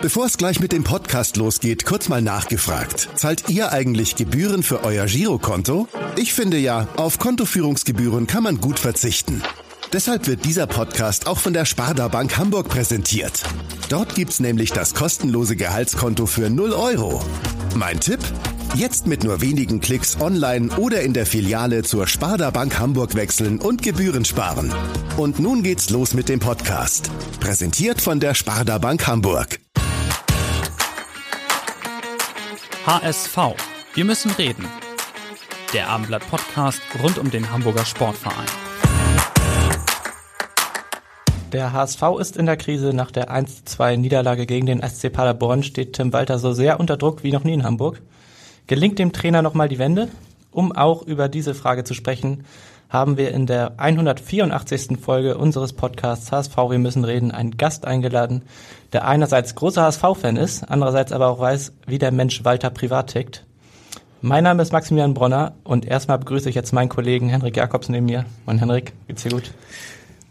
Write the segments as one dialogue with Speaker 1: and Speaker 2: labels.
Speaker 1: Bevor es gleich mit dem Podcast losgeht, kurz mal nachgefragt. Zahlt ihr eigentlich Gebühren für euer Girokonto? Ich finde ja, auf Kontoführungsgebühren kann man gut verzichten. Deshalb wird dieser Podcast auch von der Sparda Bank Hamburg präsentiert. Dort gibt's nämlich das kostenlose Gehaltskonto für 0 Euro. Mein Tipp? Jetzt mit nur wenigen Klicks online oder in der Filiale zur Sparda Bank Hamburg wechseln und Gebühren sparen. Und nun geht's los mit dem Podcast. Präsentiert von der Sparda Bank Hamburg.
Speaker 2: HSV. Wir müssen reden. Der Abendblatt Podcast rund um den Hamburger Sportverein.
Speaker 3: Der HSV ist in der Krise. Nach der 1-2 Niederlage gegen den SC Paderborn steht Tim Walter so sehr unter Druck wie noch nie in Hamburg. Gelingt dem Trainer nochmal die Wende? Um auch über diese Frage zu sprechen, haben wir in der 184. Folge unseres Podcasts HSV Wir müssen reden einen Gast eingeladen, der einerseits großer HSV-Fan ist, andererseits aber auch weiß, wie der Mensch Walter privat tickt. Mein Name ist Maximilian Bronner und erstmal begrüße ich jetzt meinen Kollegen Henrik Jakobs neben mir. Moin Henrik, geht's dir gut?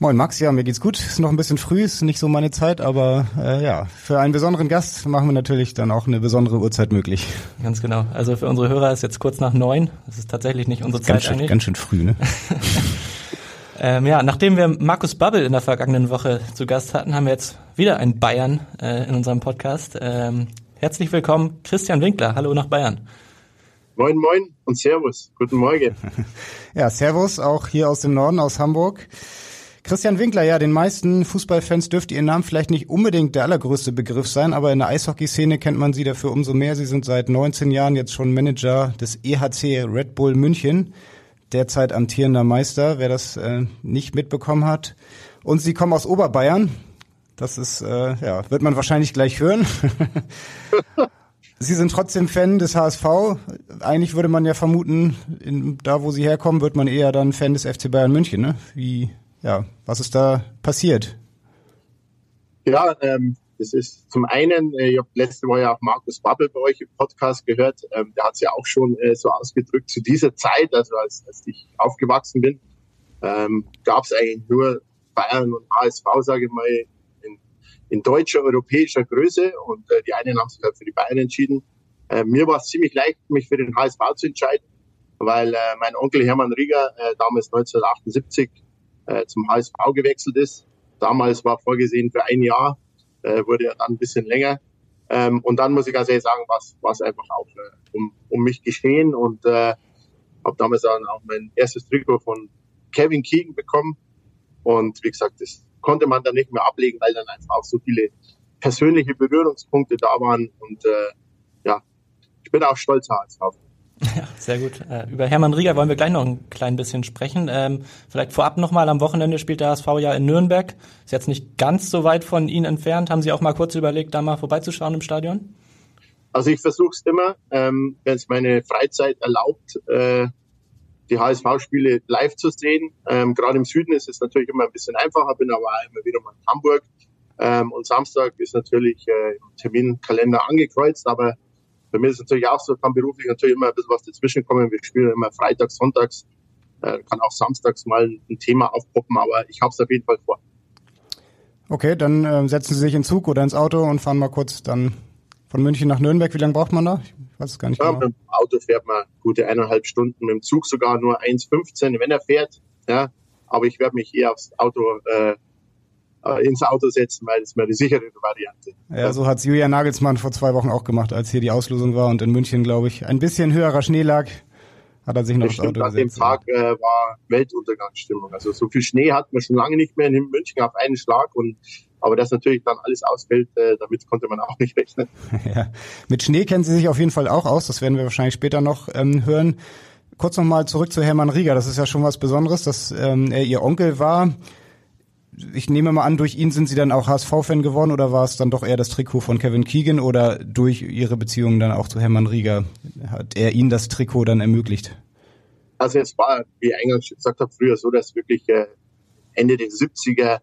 Speaker 4: Moin Max, ja, mir geht's gut. Ist noch ein bisschen früh, ist nicht so meine Zeit, aber äh, ja, für einen besonderen Gast machen wir natürlich dann auch eine besondere Uhrzeit möglich.
Speaker 3: Ganz genau. Also für unsere Hörer ist jetzt kurz nach neun. Das ist tatsächlich nicht unsere
Speaker 4: Zeit
Speaker 3: ganz schön,
Speaker 4: eigentlich. Ganz schön früh, ne?
Speaker 3: ähm, ja, nachdem wir Markus Babbel in der vergangenen Woche zu Gast hatten, haben wir jetzt wieder einen Bayern äh, in unserem Podcast. Ähm, herzlich willkommen, Christian Winkler. Hallo nach Bayern.
Speaker 5: Moin, moin und Servus. Guten Morgen.
Speaker 4: ja, Servus auch hier aus dem Norden, aus Hamburg. Christian Winkler, ja, den meisten Fußballfans dürfte Ihr Name vielleicht nicht unbedingt der allergrößte Begriff sein, aber in der Eishockeyszene kennt man Sie dafür umso mehr. Sie sind seit 19 Jahren jetzt schon Manager des EHC Red Bull München, derzeit amtierender Meister, wer das äh, nicht mitbekommen hat. Und Sie kommen aus Oberbayern. Das ist, äh, ja, wird man wahrscheinlich gleich hören. Sie sind trotzdem Fan des HSV. Eigentlich würde man ja vermuten, in, da wo Sie herkommen, wird man eher dann Fan des FC Bayern München. Ne? Wie ja, was ist da passiert?
Speaker 5: Ja, ähm, das ist zum einen, äh, ich habe letzte Woche ja auch Markus Babbel bei euch im Podcast gehört, ähm, der hat es ja auch schon äh, so ausgedrückt, zu dieser Zeit, also als, als ich aufgewachsen bin, ähm, gab es eigentlich nur Bayern und HSV, sage ich mal, in, in deutscher, europäischer Größe und äh, die einen haben sich halt für die Bayern entschieden. Äh, mir war es ziemlich leicht, mich für den HSV zu entscheiden, weil äh, mein Onkel Hermann Rieger äh, damals 1978 äh, zum HSV gewechselt ist. Damals war vorgesehen für ein Jahr, äh, wurde ja dann ein bisschen länger. Ähm, und dann muss ich ganz ehrlich sagen, war es einfach auch äh, um, um mich geschehen und äh, habe damals dann auch mein erstes Trikot von Kevin Keegan bekommen. Und wie gesagt, das konnte man dann nicht mehr ablegen, weil dann einfach auch so viele persönliche Berührungspunkte da waren. Und äh, ja, ich bin auch stolz auf.
Speaker 3: Ja, sehr gut. Äh, über Hermann Rieger wollen wir gleich noch ein klein bisschen sprechen. Ähm, vielleicht vorab nochmal, am Wochenende spielt der HSV ja in Nürnberg. Ist jetzt nicht ganz so weit von Ihnen entfernt. Haben Sie auch mal kurz überlegt, da mal vorbeizuschauen im Stadion?
Speaker 5: Also ich versuche es immer, ähm, wenn es meine Freizeit erlaubt, äh, die HSV-Spiele live zu sehen. Ähm, Gerade im Süden ist es natürlich immer ein bisschen einfacher, bin aber immer wieder mal in Hamburg. Ähm, und Samstag ist natürlich äh, im Terminkalender angekreuzt, aber bei mir ist es natürlich auch so, kann beruflich natürlich immer ein bisschen was dazwischen kommen. Wir spielen immer freitags, sonntags, äh, kann auch samstags mal ein Thema aufpoppen, aber ich habe es auf jeden Fall vor.
Speaker 4: Okay, dann äh, setzen Sie sich in Zug oder ins Auto und fahren mal kurz dann von München nach Nürnberg. Wie lange braucht man da? Ich weiß es gar nicht
Speaker 5: ja,
Speaker 4: genau.
Speaker 5: Mit dem Auto fährt man gute eineinhalb Stunden, mit dem Zug sogar nur 1,15, wenn er fährt. Ja, aber ich werde mich eher aufs Auto äh, äh, ins Auto setzen, weil es mir die sichere Variante.
Speaker 4: Ja, so hat's Julian Nagelsmann vor zwei Wochen auch gemacht, als hier die Auslosung war und in München, glaube ich, ein bisschen höherer Schnee lag, hat er sich noch das
Speaker 5: Auto gesetzt. An dem Tag äh, war Weltuntergangsstimmung. Also so viel Schnee hat man schon lange nicht mehr in München auf einen Schlag und aber dass natürlich dann alles ausfällt, äh, damit konnte man auch nicht rechnen.
Speaker 4: ja. Mit Schnee kennen Sie sich auf jeden Fall auch aus, das werden wir wahrscheinlich später noch ähm, hören. Kurz nochmal zurück zu Hermann Rieger, das ist ja schon was Besonderes, dass ähm, er Ihr Onkel war ich nehme mal an, durch ihn sind Sie dann auch HSV-Fan geworden oder war es dann doch eher das Trikot von Kevin Keegan oder durch Ihre Beziehung dann auch zu Hermann Rieger hat er Ihnen das Trikot dann ermöglicht?
Speaker 5: Also es war, wie ich eingangs gesagt habe, früher so, dass wirklich äh, Ende der 70er,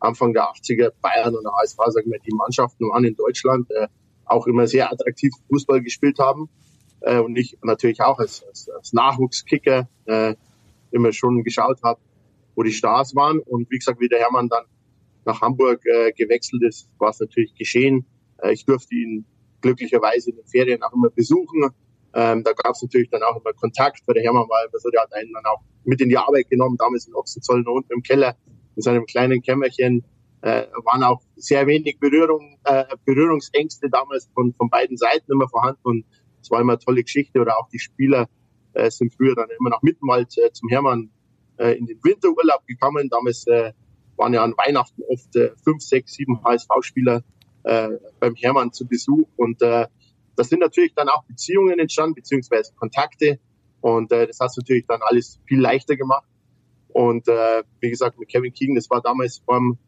Speaker 5: Anfang der 80er Bayern und der HSV, sagen wir, die Mannschaften waren in Deutschland äh, auch immer sehr attraktiv Fußball gespielt haben. Äh, und ich natürlich auch als, als, als Nachwuchskicker äh, immer schon geschaut habe, wo die Stars waren. Und wie gesagt, wie der Hermann dann nach Hamburg äh, gewechselt ist, war es natürlich geschehen. Äh, ich durfte ihn glücklicherweise in den Ferien auch immer besuchen. Ähm, da gab es natürlich dann auch immer Kontakt, weil der Hermann war immer so, der hat einen dann auch mit in die Arbeit genommen, damals in Ochsenzollern unten im Keller, in seinem kleinen Kämmerchen. Äh, waren auch sehr wenig Berührung, äh, Berührungsängste damals von, von beiden Seiten immer vorhanden und es war immer eine tolle Geschichte oder auch die Spieler äh, sind früher dann immer nach Mittenwald äh, zum Hermann äh, in den Winterurlaub gekommen. Damals äh, waren ja an Weihnachten oft äh, fünf, sechs, sieben HSV-Spieler äh, beim Hermann zu Besuch. Und äh, das sind natürlich dann auch Beziehungen entstanden, beziehungsweise Kontakte. Und äh, das hat natürlich dann alles viel leichter gemacht. Und äh, wie gesagt, mit Kevin Keegan, das war damals beim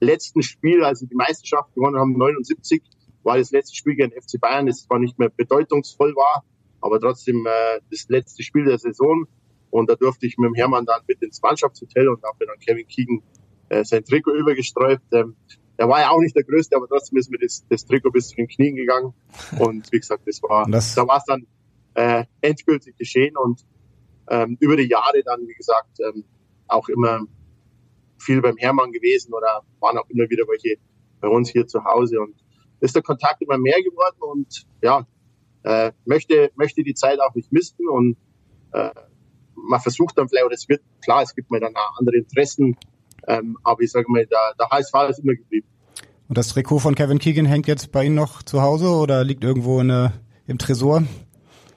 Speaker 5: letzten Spiel, also die Meisterschaft gewonnen haben, 79, war das letzte Spiel gegen FC Bayern, das zwar nicht mehr bedeutungsvoll war, aber trotzdem äh, das letzte Spiel der Saison. Und da durfte ich mit dem Hermann dann mit ins Mannschaftshotel und habe dann Kevin Keegan äh, sein Trikot übergesträubt. Ähm, er war ja auch nicht der Größte, aber trotzdem ist mir das, das Trikot bis zu den Knien gegangen. Und wie gesagt, das war, das da war es dann äh, endgültig geschehen und ähm, über die Jahre dann, wie gesagt, ähm, auch immer viel beim Hermann gewesen oder waren auch immer wieder welche bei uns hier zu Hause und ist der Kontakt immer mehr geworden und ja, äh, möchte, möchte die Zeit auch nicht missen und äh, man versucht dann vielleicht, oder es wird, klar, es gibt mal dann auch andere Interessen, ähm, aber ich sage mal, der, der HSV ist immer geblieben.
Speaker 4: Und das Trikot von Kevin Keegan hängt jetzt bei Ihnen noch zu Hause oder liegt irgendwo in, der, im Tresor?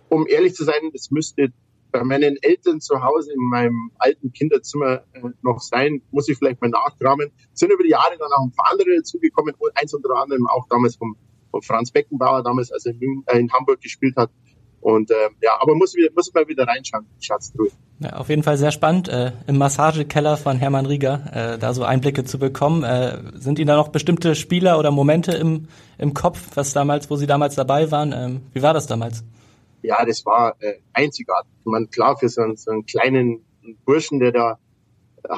Speaker 5: Um ehrlich zu sein, das müsste bei meinen Eltern zu Hause in meinem alten Kinderzimmer äh, noch sein, muss ich vielleicht mal nachkramen. Sind über die Jahre dann auch ein paar andere dazugekommen, eins unter anderem auch damals vom, vom Franz Beckenbauer, damals als er in, äh, in Hamburg gespielt hat. Und äh, ja, aber muss, muss mal wieder reinschauen, Schatztruhe.
Speaker 3: Ja, auf jeden Fall sehr spannend, äh, im Massagekeller von Hermann Rieger äh, da so Einblicke zu bekommen. Äh, sind Ihnen da noch bestimmte Spieler oder Momente im, im Kopf, was damals, wo Sie damals dabei waren? Ähm, wie war das damals?
Speaker 5: Ja, das war äh, einzigartig. Ich meine, klar, für so einen, so einen kleinen Burschen, der da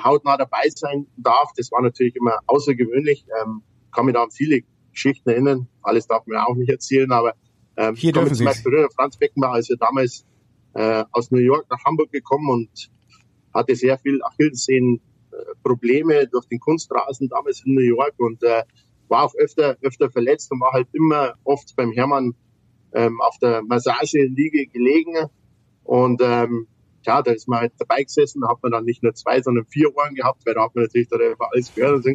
Speaker 5: hautnah dabei sein darf, das war natürlich immer außergewöhnlich. Ähm, kann mich da an viele Geschichten erinnern. Alles darf man auch nicht erzählen, aber ähm, Hier dürfen zum Beispiel Franz Beckenbauer ist ja damals äh, aus New York nach Hamburg gekommen und hatte sehr viel Achillessehnen äh, Probleme durch den Kunstrasen damals in New York und äh, war auch öfter öfter verletzt und war halt immer oft beim Hermann ähm, auf der Massageliege gelegen und ähm, ja, da ist man halt dabei gesessen, da hat man dann nicht nur zwei, sondern vier Ohren gehabt, weil da hat man natürlich da alles gehört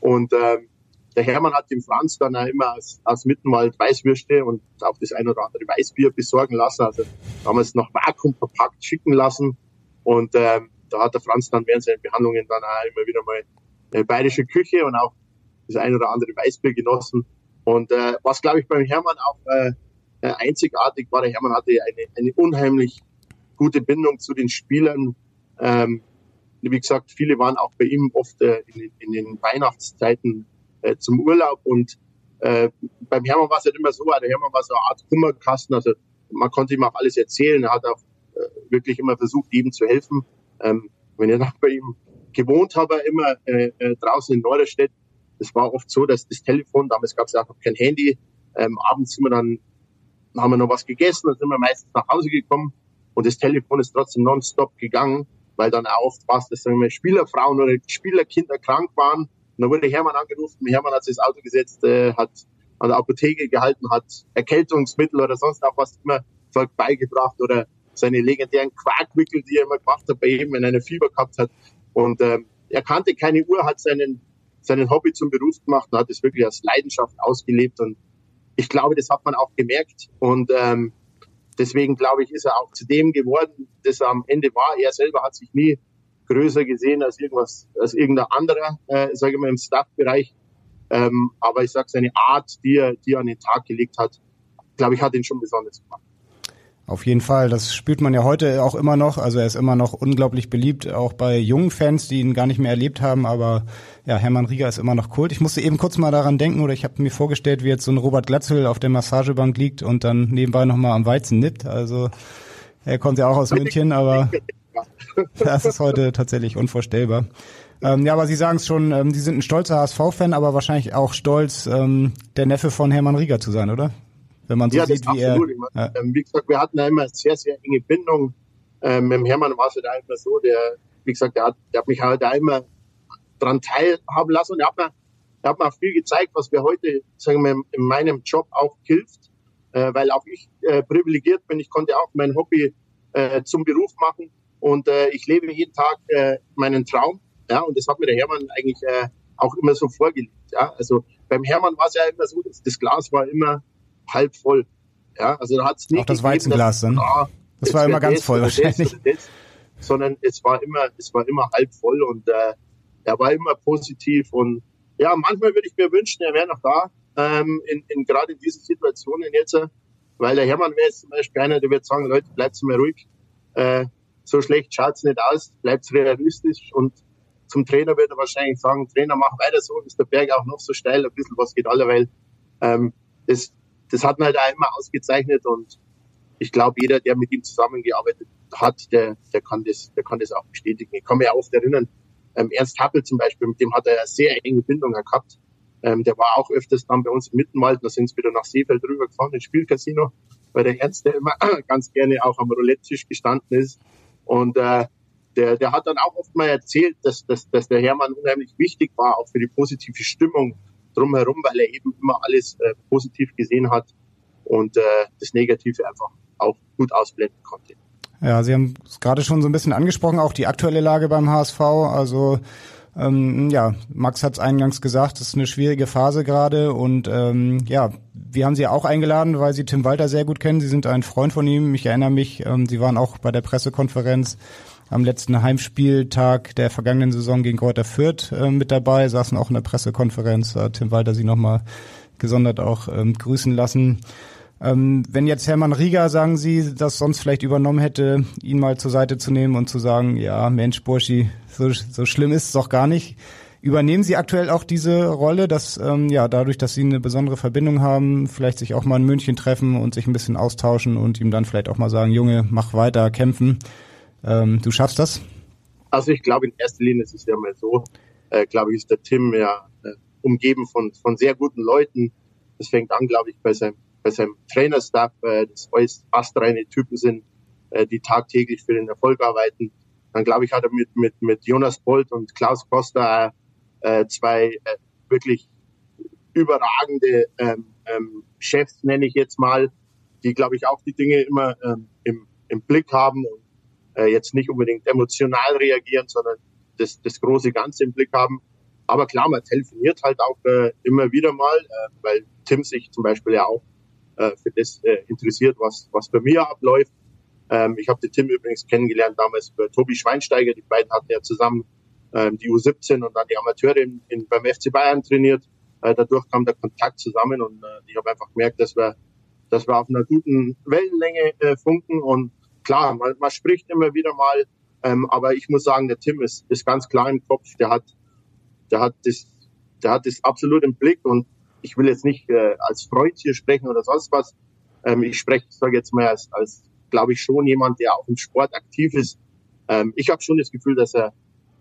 Speaker 5: und ähm, der Hermann hat dem Franz dann auch immer aus, aus Mittenwald Weißwürste und auch das ein oder andere Weißbier besorgen lassen. Also damals noch Vakuum verpackt schicken lassen. Und ähm, da hat der Franz dann während seinen Behandlungen dann auch immer wieder mal eine bayerische Küche und auch das ein oder andere Weißbier genossen. Und äh, was, glaube ich, beim Hermann auch äh, äh, einzigartig war, der Hermann hatte eine, eine unheimlich gute Bindung zu den Spielern. Ähm, wie gesagt, viele waren auch bei ihm oft äh, in, in den Weihnachtszeiten äh, zum Urlaub. Und äh, beim Hermann war es halt immer so, der Hermann war so eine Art Kummerkasten. Also man konnte ihm auch alles erzählen. Er hat auch äh, wirklich immer versucht, jedem zu helfen. Ähm, wenn ich noch bei ihm gewohnt habe, immer äh, äh, draußen in Norderstedt, es war oft so, dass das Telefon, damals gab es ja auch noch kein Handy, ähm, abends sind wir dann, haben wir noch was gegessen, dann sind wir meistens nach Hause gekommen und das Telefon ist trotzdem nonstop gegangen, weil dann auch oft war es, dass sagen wir, Spielerfrauen oder Spielerkinder krank waren und dann wurde Hermann angerufen, Hermann hat sich ins Auto gesetzt, äh, hat an der Apotheke gehalten, hat Erkältungsmittel oder sonst auch was immer beigebracht oder seine legendären Quarkwickel, die er immer gemacht hat bei ihm, wenn er eine Fieber gehabt hat. Und ähm, er kannte keine Uhr, hat seinen, seinen Hobby zum Beruf gemacht und hat es wirklich als Leidenschaft ausgelebt. Und ich glaube, das hat man auch gemerkt. Und ähm, deswegen glaube ich, ist er auch zu dem geworden, das er am Ende war. Er selber hat sich nie größer gesehen als irgendwas, als irgendein anderer, äh, sage ich mal, im Staff-Bereich. Ähm, aber ich sage, seine Art, die er, die er an den Tag gelegt hat, glaube ich, hat ihn schon besonders gemacht.
Speaker 4: Auf jeden Fall, das spürt man ja heute auch immer noch. Also er ist immer noch unglaublich beliebt, auch bei jungen Fans, die ihn gar nicht mehr erlebt haben. Aber ja, Hermann Rieger ist immer noch Kult. Ich musste eben kurz mal daran denken, oder ich habe mir vorgestellt, wie jetzt so ein Robert Glatzel auf der Massagebank liegt und dann nebenbei nochmal am Weizen nippt. Also er kommt ja auch aus München, aber das ist heute tatsächlich unvorstellbar. Ähm, ja, aber Sie sagen es schon, ähm, Sie sind ein stolzer HSV-Fan, aber wahrscheinlich auch stolz, ähm, der Neffe von Hermann Rieger zu sein, oder? wenn man so
Speaker 5: ja,
Speaker 4: sieht,
Speaker 5: wie
Speaker 4: absolut.
Speaker 5: er. Ja. Ähm, wie gesagt, wir hatten da immer sehr, sehr enge Bindung. Ähm, mit dem Hermann war es halt einfach so, der, wie gesagt, der hat, der hat mich halt da immer dran teilhaben lassen und er hat mir, er hat mir auch viel gezeigt, was mir heute, sagen wir, in meinem Job auch hilft, äh, weil auch ich äh, privilegiert bin. Ich konnte auch mein Hobby äh, zum Beruf machen und äh, ich lebe jeden Tag äh, meinen Traum. Ja, und das hat mir der Hermann eigentlich äh, auch immer so vorgelegt. Ja, also beim Hermann war es ja immer so, das, das Glas war immer halb voll. Ja, also da hat es nicht
Speaker 4: Auch das Weizenglas dann? Ah, das war immer ganz voll wahrscheinlich.
Speaker 5: Das, sondern es war immer, es war immer halb voll und äh, er war immer positiv und ja, manchmal würde ich mir wünschen, er wäre noch da, ähm, in, in gerade in diesen Situationen jetzt, weil der Hermann wäre jetzt zum Beispiel einer, der wird sagen, Leute, bleibt mal ruhig, äh, so schlecht schaut's nicht aus, bleibt realistisch und zum Trainer würde er wahrscheinlich sagen, Trainer, mach weiter so, ist der Berg auch noch so steil, ein bisschen was geht alle, weil ähm, das, das hat man halt auch immer ausgezeichnet und ich glaube, jeder, der mit ihm zusammengearbeitet hat, der, der kann das, der kann das auch bestätigen. Ich kann mich auch oft erinnern, ähm, Ernst Happel zum Beispiel, mit dem hat er eine sehr enge Bindung gehabt. Ähm, der war auch öfters dann bei uns im Mittenwald, da sind sie wieder nach Seefeld rübergefahren, ins Spielcasino, weil der Ernst, der immer ganz gerne auch am Roulette-Tisch gestanden ist. Und äh, der, der hat dann auch oft mal erzählt, dass, dass, dass der Hermann unheimlich wichtig war, auch für die positive Stimmung drumherum, weil er eben immer alles äh, positiv gesehen hat und äh, das Negative einfach auch gut ausblenden konnte.
Speaker 4: Ja, Sie haben es gerade schon so ein bisschen angesprochen, auch die aktuelle Lage beim HSV. Also ähm, ja, Max hat es eingangs gesagt, es ist eine schwierige Phase gerade und ähm, ja, wir haben Sie auch eingeladen, weil Sie Tim Walter sehr gut kennen. Sie sind ein Freund von ihm. Ich erinnere mich, ähm, Sie waren auch bei der Pressekonferenz am letzten Heimspieltag der vergangenen Saison gegen Kräuter Fürth äh, mit dabei, saßen auch in der Pressekonferenz, äh, Tim Walter sie nochmal gesondert auch ähm, grüßen lassen. Ähm, wenn jetzt Hermann Rieger, sagen Sie, das sonst vielleicht übernommen hätte, ihn mal zur Seite zu nehmen und zu sagen, ja, Mensch, Burschi, so, so schlimm ist es doch gar nicht. Übernehmen Sie aktuell auch diese Rolle, dass ähm, ja dadurch, dass Sie eine besondere Verbindung haben, vielleicht sich auch mal in München treffen und sich ein bisschen austauschen und ihm dann vielleicht auch mal sagen, Junge, mach weiter, kämpfen. Ähm, du schaffst das?
Speaker 5: Also ich glaube, in erster Linie ist es ja mal so, äh, glaube ich, ist der Tim ja äh, umgeben von, von sehr guten Leuten. Das fängt an, glaube ich, bei seinem, bei seinem Trainerstaff, äh, das alles astreine Typen sind, äh, die tagtäglich für den Erfolg arbeiten. Dann glaube ich, hat er mit, mit, mit Jonas Bolt und Klaus Costa äh, zwei äh, wirklich überragende ähm, ähm, Chefs, nenne ich jetzt mal, die, glaube ich, auch die Dinge immer ähm, im, im Blick haben und äh, jetzt nicht unbedingt emotional reagieren, sondern das, das große Ganze im Blick haben. Aber klar, man telefoniert halt auch äh, immer wieder mal, äh, weil Tim sich zum Beispiel ja auch äh, für das äh, interessiert, was, was bei mir abläuft. Ähm, ich habe den Tim übrigens kennengelernt damals bei Tobi Schweinsteiger. Die beiden hatten ja zusammen ähm, die U17 und dann die Amateure in, in, beim FC Bayern trainiert. Äh, dadurch kam der Kontakt zusammen und äh, ich habe einfach gemerkt, dass wir, dass wir auf einer guten Wellenlänge äh, funken und klar, man, man spricht immer wieder mal, ähm, aber ich muss sagen, der Tim ist, ist ganz klar im Kopf. Der hat, der hat das, der hat das absolut im Blick und ich will jetzt nicht äh, als Freund hier sprechen oder sonst was. Ähm, ich spreche, sage jetzt mal als, als glaube ich schon jemand, der auch im Sport aktiv ist. Ähm, ich habe schon das Gefühl, dass er,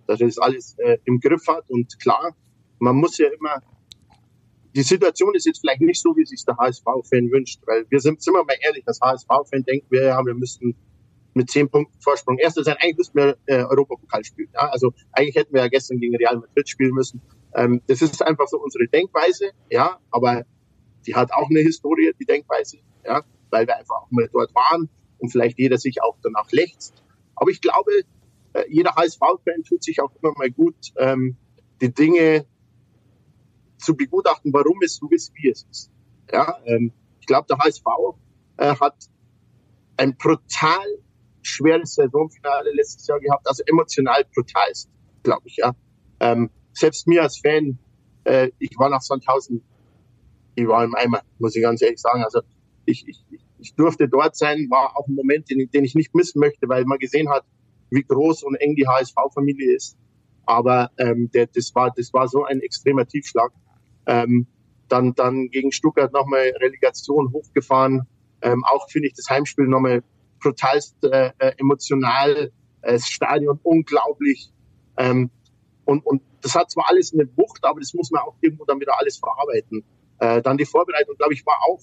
Speaker 5: dass er das alles äh, im Griff hat und klar, man muss ja immer die Situation ist jetzt vielleicht nicht so, wie sich der HSV-Fan wünscht, weil wir sind, sind wir mal ehrlich, das HSV-Fan denkt wir ja, wir müssten mit zehn Punkten Vorsprung. Erster sein, eigentlich müssten wir äh, Europapokal spielen. Ja? Also eigentlich hätten wir ja gestern gegen Real Madrid spielen müssen. Ähm, das ist einfach so unsere Denkweise, ja, aber die hat auch eine Historie, die Denkweise, ja, weil wir einfach auch mal dort waren und vielleicht jeder sich auch danach lechzt. Aber ich glaube, äh, jeder HSV-Fan tut sich auch immer mal gut, ähm, die Dinge zu begutachten, warum es so ist, wie es ist. Ja, ähm, ich glaube, der HSV äh, hat ein brutal schweres Saisonfinale letztes Jahr gehabt, also emotional brutal, glaube ich, ja. Ähm, selbst mir als Fan, äh, ich war nach Sandhausen, ich war im Eimer, muss ich ganz ehrlich sagen. Also ich, ich, ich durfte dort sein, war auch ein Moment, den, den ich nicht missen möchte, weil man gesehen hat, wie groß und eng die HSV-Familie ist. Aber ähm, der, das war das war so ein extremer Tiefschlag. Ähm, dann dann gegen Stuttgart nochmal Relegation hochgefahren. Ähm, auch finde ich das Heimspiel nochmal brutalst äh, äh, emotional. Äh, das Stadion unglaublich. Ähm, und, und das hat zwar alles eine Wucht, aber das muss man auch irgendwo dann wieder alles verarbeiten. Äh, dann die Vorbereitung, glaube ich, war auch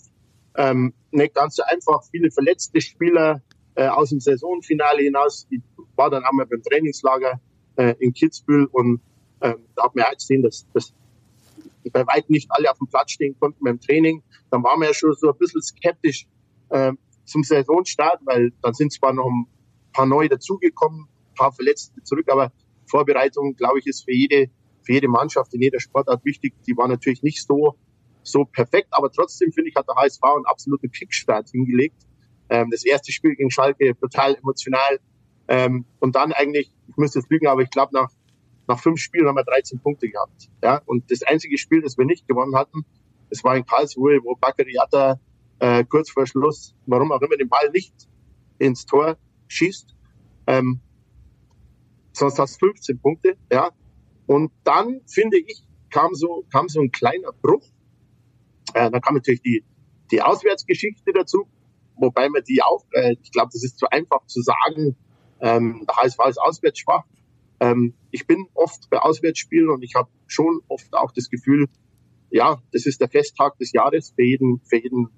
Speaker 5: ähm, nicht ganz so einfach. Viele verletzte Spieler äh, aus dem Saisonfinale hinaus. Ich war dann einmal beim Trainingslager äh, in Kitzbühel und ähm, da hat man auch gesehen, dass, dass bei weitem nicht alle auf dem Platz stehen konnten beim Training. Dann waren wir ja schon so ein bisschen skeptisch äh, zum Saisonstart, weil dann sind zwar noch ein paar neue dazugekommen, ein paar Verletzte zurück, aber Vorbereitung, glaube ich, ist für jede, für jede Mannschaft in jeder Sportart wichtig. Die war natürlich nicht so, so perfekt, aber trotzdem finde ich, hat der HSV einen absoluten Kickstart hingelegt. Ähm, das erste Spiel gegen Schalke total emotional. Ähm, und dann eigentlich, ich müsste jetzt lügen, aber ich glaube, nach, nach fünf Spielen haben wir 13 Punkte gehabt. Ja, und das einzige Spiel, das wir nicht gewonnen hatten, das war in Karlsruhe, wo Bakary Yatta äh, kurz vor Schluss, warum auch immer, den Ball nicht ins Tor schießt. Ähm, sonst hast du 15 Punkte, ja. Und dann, finde ich, kam so, kam so ein kleiner Bruch. Äh, dann kam natürlich die, die Auswärtsgeschichte dazu, wobei man die auch, äh, ich glaube, das ist zu einfach zu sagen, ähm, der HSV ist auswärts schwach. Ähm, ich bin oft bei Auswärtsspielen und ich habe schon oft auch das Gefühl, ja, das ist der Festtag des Jahres für jeden, für jeden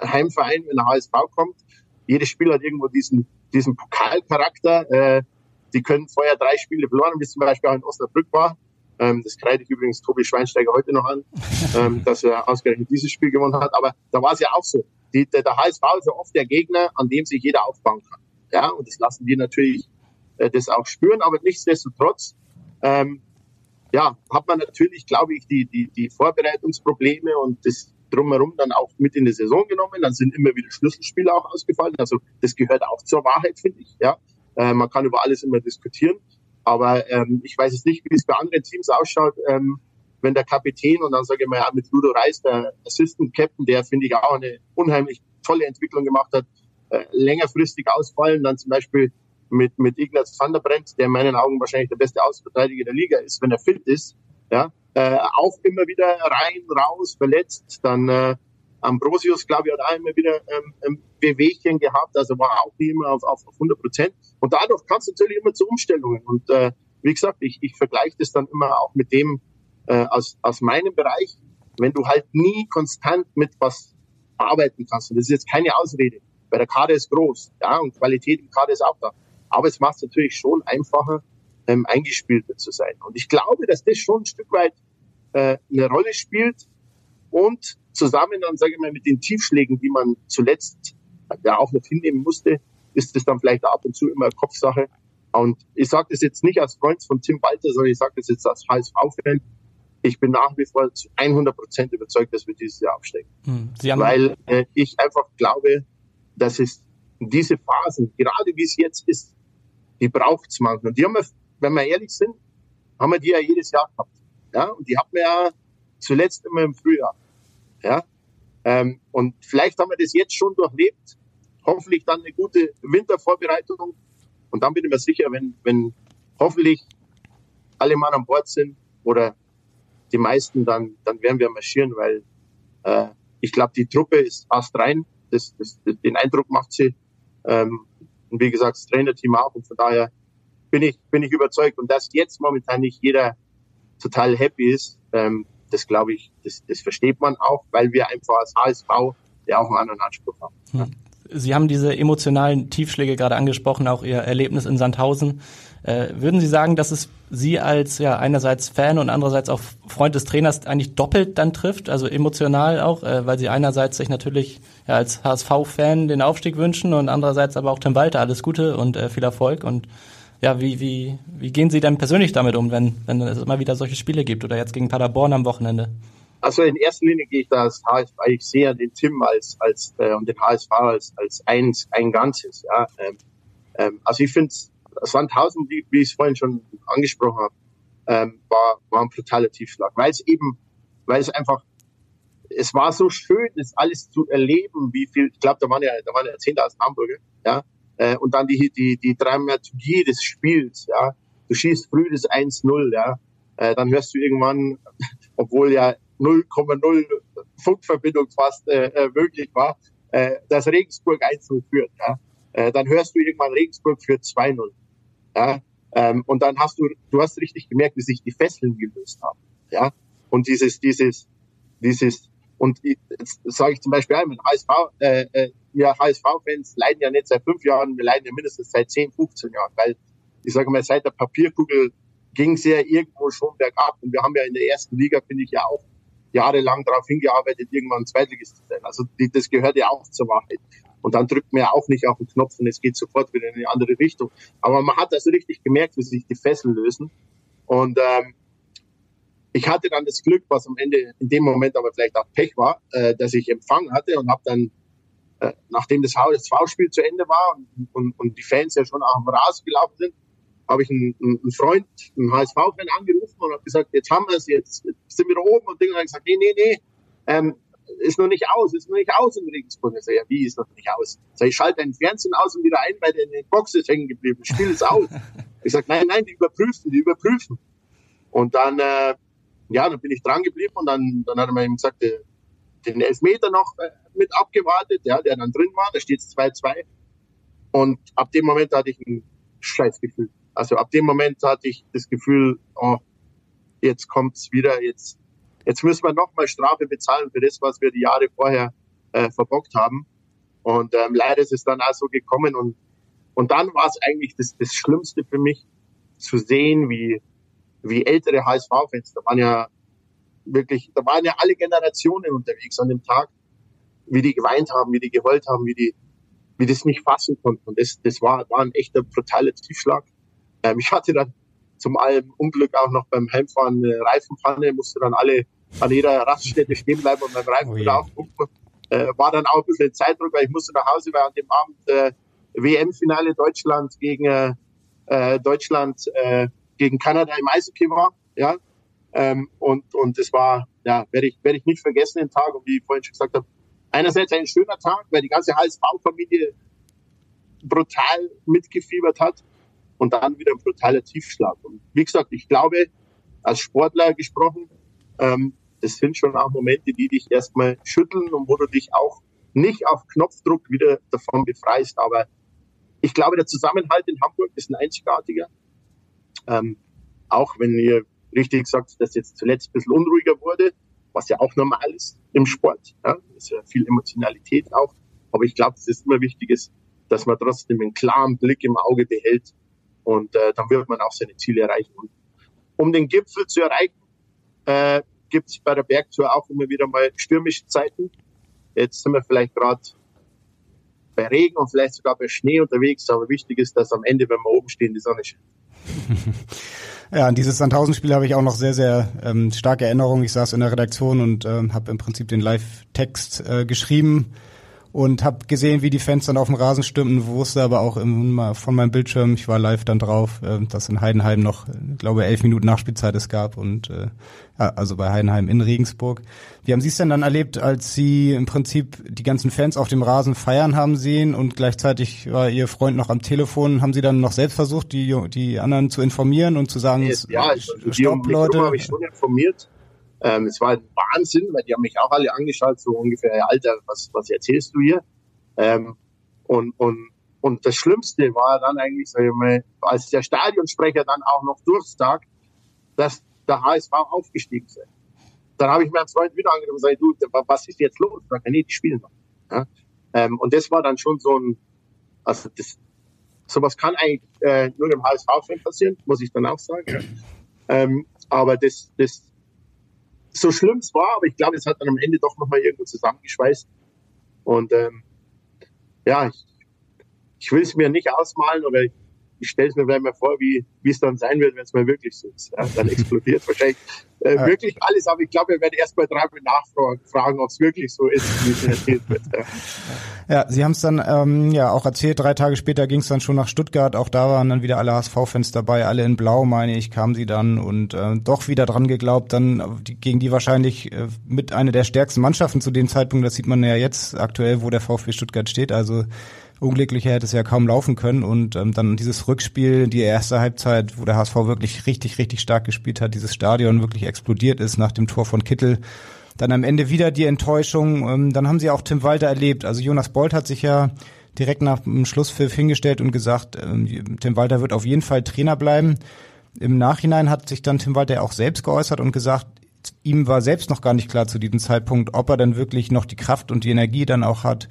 Speaker 5: Heimverein, wenn der HSV kommt. Jedes Spiel hat irgendwo diesen, diesen Pokalcharakter. Äh, die können vorher drei Spiele verloren, wie es zum Beispiel auch in Osnabrück war. Ähm, das kreide ich übrigens Tobi Schweinsteiger heute noch an, ähm, dass er ausgerechnet dieses Spiel gewonnen hat. Aber da war es ja auch so. Die, der, der HSV ist ja oft der Gegner, an dem sich jeder aufbauen kann. Ja, und das lassen die natürlich äh, das auch spüren. Aber nichtsdestotrotz, ähm, ja, hat man natürlich, glaube ich, die, die, die Vorbereitungsprobleme und das drumherum dann auch mit in die Saison genommen. Dann sind immer wieder Schlüsselspiele auch ausgefallen. Also das gehört auch zur Wahrheit, finde ich. Ja, äh, man kann über alles immer diskutieren. Aber ähm, ich weiß es nicht, wie es bei anderen Teams ausschaut, ähm, wenn der Kapitän und dann sage ich mal ja, mit Ludo Reis, der Assistant Captain, der finde ich auch eine unheimlich tolle Entwicklung gemacht hat, äh, längerfristig ausfallen, dann zum Beispiel mit, mit Ignaz van der in meinen Augen wahrscheinlich der beste Außenverteidiger der Liga ist, wenn er fit ist, ja, äh, auch immer wieder rein, raus, verletzt, dann äh, Ambrosius, glaube ich, hat auch immer wieder ähm, ähm, Bewegchen gehabt, also war auch nie immer auf, auf 100 Prozent. Und dadurch kann es natürlich immer zu Umstellungen. Und äh, wie gesagt, ich, ich vergleiche das dann immer auch mit dem äh, aus, aus meinem Bereich, wenn du halt nie konstant mit was arbeiten kannst. Und das ist jetzt keine Ausrede, weil der Kader ist groß, ja, und Qualität im Kader ist auch da. Aber es macht es natürlich schon einfacher, ähm, eingespielter zu sein. Und ich glaube, dass das schon ein Stück weit äh, eine Rolle spielt und zusammen dann, sage ich mal, mit den Tiefschlägen, die man zuletzt ja auch noch hinnehmen musste, ist das dann vielleicht ab und zu immer Kopfsache. Und ich sage das jetzt nicht als Freund von Tim Walter, sondern ich sage das jetzt als HSV-Fan. Ich bin nach wie vor zu 100 Prozent überzeugt, dass wir dieses Jahr absteigen. Hm. Weil äh, ich einfach glaube, dass es diese Phasen, gerade wie es jetzt ist, die braucht es manchmal. Und die haben wir, wenn wir ehrlich sind, haben wir die ja jedes Jahr gehabt. Ja, und die hatten wir ja zuletzt immer im Frühjahr. Ja, ähm, und vielleicht haben wir das jetzt schon durchlebt. Hoffentlich dann eine gute Wintervorbereitung. Und dann bin ich mir sicher, wenn, wenn hoffentlich alle Mann an Bord sind oder die meisten, dann, dann werden wir marschieren, weil äh, ich glaube, die Truppe ist fast rein. Das, das, das, den Eindruck macht sie. Ähm, und wie gesagt, das Trainerteam auch. Und von daher bin ich, bin ich überzeugt. Und dass jetzt momentan nicht jeder total happy ist, ähm, das glaube ich, das, das versteht man auch, weil wir einfach als HSV ja auch einen anderen Anspruch haben. Hm.
Speaker 3: Sie haben diese emotionalen Tiefschläge gerade angesprochen, auch Ihr Erlebnis in Sandhausen. Äh, würden Sie sagen, dass es Sie als ja einerseits Fan und andererseits auch Freund des Trainers eigentlich doppelt dann trifft, also emotional auch, äh, weil Sie einerseits sich natürlich ja, als HSV-Fan den Aufstieg wünschen und andererseits aber auch Tim Walter alles Gute und äh, viel Erfolg und ja, wie, wie, wie gehen Sie denn persönlich damit um, wenn, wenn es immer wieder solche Spiele gibt oder jetzt gegen Paderborn am Wochenende?
Speaker 5: Also in erster Linie gehe ich da als HSV, ich sehe den Tim als, als äh, und den HSV als, als eins, ein Ganzes. Ja. Ähm, ähm, also ich finde, Sandhausen, wie, wie ich es vorhin schon angesprochen habe, ähm, war, war ein brutaler Tiefschlag, weil es eben, weil es einfach es war so schön, das alles zu erleben, wie viel, ich glaube, da waren ja, da waren ja 10.000 Hamburger, ja, äh, und dann die, die, die Dramaturgie des Spiels, ja, du schießt früh das 1-0, ja, äh, dann hörst du irgendwann, obwohl ja 0,0 Funkverbindung fast äh, äh, möglich war, äh, dass Regensburg 1-0 führt, ja, äh, dann hörst du irgendwann Regensburg führt 2-0, ja, ähm, und dann hast du, du hast richtig gemerkt, wie sich die Fesseln gelöst haben, ja, und dieses, dieses, dieses und sage ich zum Beispiel einmal, HSV, äh, äh, wir HSV-Fans leiden ja nicht seit fünf Jahren, wir leiden ja mindestens seit 10, 15 Jahren, weil ich sage mal, seit der Papierkugel ging es ja irgendwo schon bergab. Und wir haben ja in der ersten Liga, finde ich, ja auch jahrelang darauf hingearbeitet, irgendwann Zweitligist zu sein. Also die, das gehört ja auch zur Wahrheit. Und dann drückt man ja auch nicht auf den Knopf und es geht sofort wieder in eine andere Richtung. Aber man hat also richtig gemerkt, wie sich die Fesseln lösen. Und ähm, ich hatte dann das Glück, was am Ende in dem Moment aber vielleicht auch Pech war, äh, dass ich Empfang hatte und habe dann, äh, nachdem das HSV-Spiel zu Ende war und, und, und die Fans ja schon auf dem Rasen gelaufen sind, habe ich einen, einen Freund, einen HSV-Fan angerufen und habe gesagt, jetzt haben wir es, jetzt sind wir da oben und Dinge. Und gesagt, nee, nee, nee, ähm, ist noch nicht aus, ist noch nicht aus in Regensburg. Ich sage, ja, wie ist noch nicht aus? Ich sage, ich schalte deinen Fernsehen aus und wieder ein, weil der in den Box ist hängen geblieben. Spiel ist aus. ich sage, nein, nein, die überprüfen, die überprüfen. Und dann äh, ja, dann bin ich dran geblieben und dann, dann hat er mir eben gesagt, äh, den Elfmeter noch äh, mit abgewartet, ja, der dann drin war, da steht es 2-2. Und ab dem Moment hatte ich ein Scheißgefühl. Also ab dem Moment hatte ich das Gefühl, oh, jetzt kommt's wieder, jetzt, jetzt müssen wir nochmal Strafe bezahlen für das, was wir die Jahre vorher äh, verbockt haben. Und ähm, leider ist es dann auch so gekommen und, und dann war es eigentlich das, das Schlimmste für mich, zu sehen, wie, wie ältere HSV-Fans, da waren ja wirklich, da waren ja alle Generationen unterwegs an dem Tag, wie die geweint haben, wie die geheult haben, wie die, wie das nicht fassen konnten. Und das, das war, war ein echter brutaler Tiefschlag. Ähm, ich hatte dann zum allem Unglück auch noch beim Heimfahren eine Reifenpfanne, musste dann alle an jeder Raststätte stehen bleiben und beim Reifen oh wieder aufgucken. Äh, war dann auch ein bisschen Zeitdruck, weil ich musste nach Hause, weil an dem Abend äh, WM-Finale Deutschland gegen äh, äh Deutschland äh, gegen Kanada im Eishockey war, ja. Ähm, und, und das war, ja, werde ich, werde ich nicht vergessen, den Tag, und wie ich vorhin schon gesagt habe, einerseits ein schöner Tag, weil die ganze HSV-Familie brutal mitgefiebert hat und dann wieder ein brutaler Tiefschlag. Und wie gesagt, ich glaube, als Sportler gesprochen, ähm, das sind schon auch Momente, die dich erstmal schütteln und wo du dich auch nicht auf Knopfdruck wieder davon befreist. Aber ich glaube, der Zusammenhalt in Hamburg ist ein einzigartiger. Ähm, auch wenn ihr richtig sagt, dass jetzt zuletzt ein bisschen unruhiger wurde, was ja auch normal ist im Sport. Ja, ist ja viel Emotionalität auch. Aber ich glaube, es ist immer wichtig ist, dass man trotzdem einen klaren Blick im Auge behält und äh, dann wird man auch seine Ziele erreichen. Und um den Gipfel zu erreichen, äh, gibt es bei der Bergtour auch immer wieder mal stürmische Zeiten. Jetzt sind wir vielleicht gerade bei Regen und vielleicht sogar bei Schnee unterwegs, aber wichtig ist, dass am Ende, wenn wir oben stehen, die Sonne scheint.
Speaker 4: Ja, an dieses Sandhausen-Spiel habe ich auch noch sehr, sehr ähm, starke Erinnerungen. Ich saß in der Redaktion und ähm, habe im Prinzip den Live-Text äh, geschrieben und habe gesehen, wie die Fans dann auf dem Rasen stürmten, wusste aber auch im, von meinem Bildschirm, ich war live dann drauf, äh, dass in Heidenheim noch, äh, glaube elf Minuten Nachspielzeit es gab und äh, also bei Heidenheim in Regensburg. Wie haben Sie es denn dann erlebt, als Sie im Prinzip die ganzen Fans auf dem Rasen feiern haben sehen und gleichzeitig war Ihr Freund noch am Telefon? Haben Sie dann noch selbst versucht, die die anderen zu informieren und zu sagen,
Speaker 5: ja, also stopp, Leute? habe ich schon informiert. Ähm, es war ein Wahnsinn, weil die haben mich auch alle angeschaut, so ungefähr, Alter, was, was erzählst du hier? Ähm, und, und, und das Schlimmste war dann eigentlich, sag ich mal, als der Stadionsprecher dann auch noch durchsagt, dass der HSV aufgestiegen sei. Dann habe ich meinen Freund wieder angerufen und gesagt, du, was ist jetzt los? Sag, nee, die spielen noch. Ja? Ähm, und das war dann schon so ein, also das, sowas kann eigentlich äh, nur dem HSV-Fan passieren, muss ich dann auch sagen. Ähm, aber das, das, so schlimm es war, aber ich glaube, es hat dann am Ende doch nochmal irgendwo zusammengeschweißt. Und ähm, ja, ich, ich will es mir nicht ausmalen, aber ich stelle es mir gleich mal vor, wie wie es dann sein wird, wenn es mal wirklich so ist. Ja, dann explodiert wahrscheinlich äh, ja. wirklich alles, aber ich glaube, wir werden erst mal dreimal nachfragen, ob es wirklich so ist, wie es erzählt wird. Ja,
Speaker 4: ja Sie haben es dann ähm, ja auch erzählt, drei Tage später ging es dann schon nach Stuttgart, auch da waren dann wieder alle HSV-Fans dabei, alle in Blau, meine ich, kamen sie dann und äh, doch wieder dran geglaubt, dann gegen die wahrscheinlich äh, mit einer der stärksten Mannschaften zu dem Zeitpunkt, das sieht man ja jetzt aktuell, wo der VfB Stuttgart steht, also unglücklicher hätte es ja kaum laufen können. Und ähm, dann dieses Rückspiel, die erste Halbzeit, wo der HSV wirklich richtig, richtig stark gespielt hat, dieses Stadion wirklich explodiert ist nach dem Tor von Kittel. Dann am Ende wieder die Enttäuschung. Ähm, dann haben sie auch Tim Walter erlebt. Also Jonas Bolt hat sich ja direkt nach dem Schlusspfiff hingestellt und gesagt, ähm, Tim Walter wird auf jeden Fall Trainer bleiben. Im Nachhinein hat sich dann Tim Walter auch selbst geäußert und gesagt, ihm war selbst noch gar nicht klar zu diesem Zeitpunkt, ob er dann wirklich noch die Kraft und die Energie dann auch hat,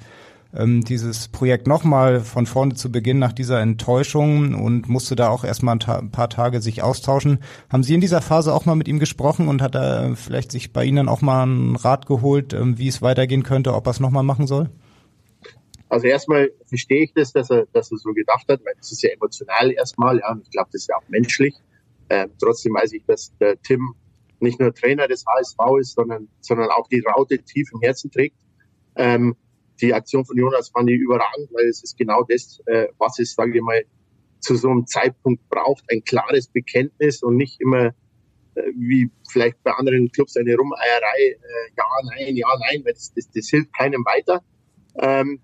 Speaker 4: ähm, dieses Projekt nochmal von vorne zu beginnen nach dieser Enttäuschung und musste da auch erstmal ein, ta ein, paar Tage sich austauschen. Haben Sie in dieser Phase auch mal mit ihm gesprochen und hat er vielleicht sich bei Ihnen auch mal einen Rat geholt, ähm, wie es weitergehen könnte, ob er es nochmal machen soll?
Speaker 5: Also erstmal verstehe ich das, dass er, dass er so gedacht hat, weil das ist ja emotional erstmal, ja, und ich glaube, das ist ja auch menschlich. Ähm, trotzdem weiß ich, dass der Tim nicht nur Trainer des HSV ist, sondern, sondern auch die Raute tief im Herzen trägt. Ähm, die Aktion von Jonas fand ich überragend, weil es ist genau das, äh, was es, sage ich mal, zu so einem Zeitpunkt braucht. Ein klares Bekenntnis und nicht immer äh, wie vielleicht bei anderen Clubs eine Rumeierei, äh, ja, nein, ja, nein, weil das, das, das hilft keinem weiter. Ähm,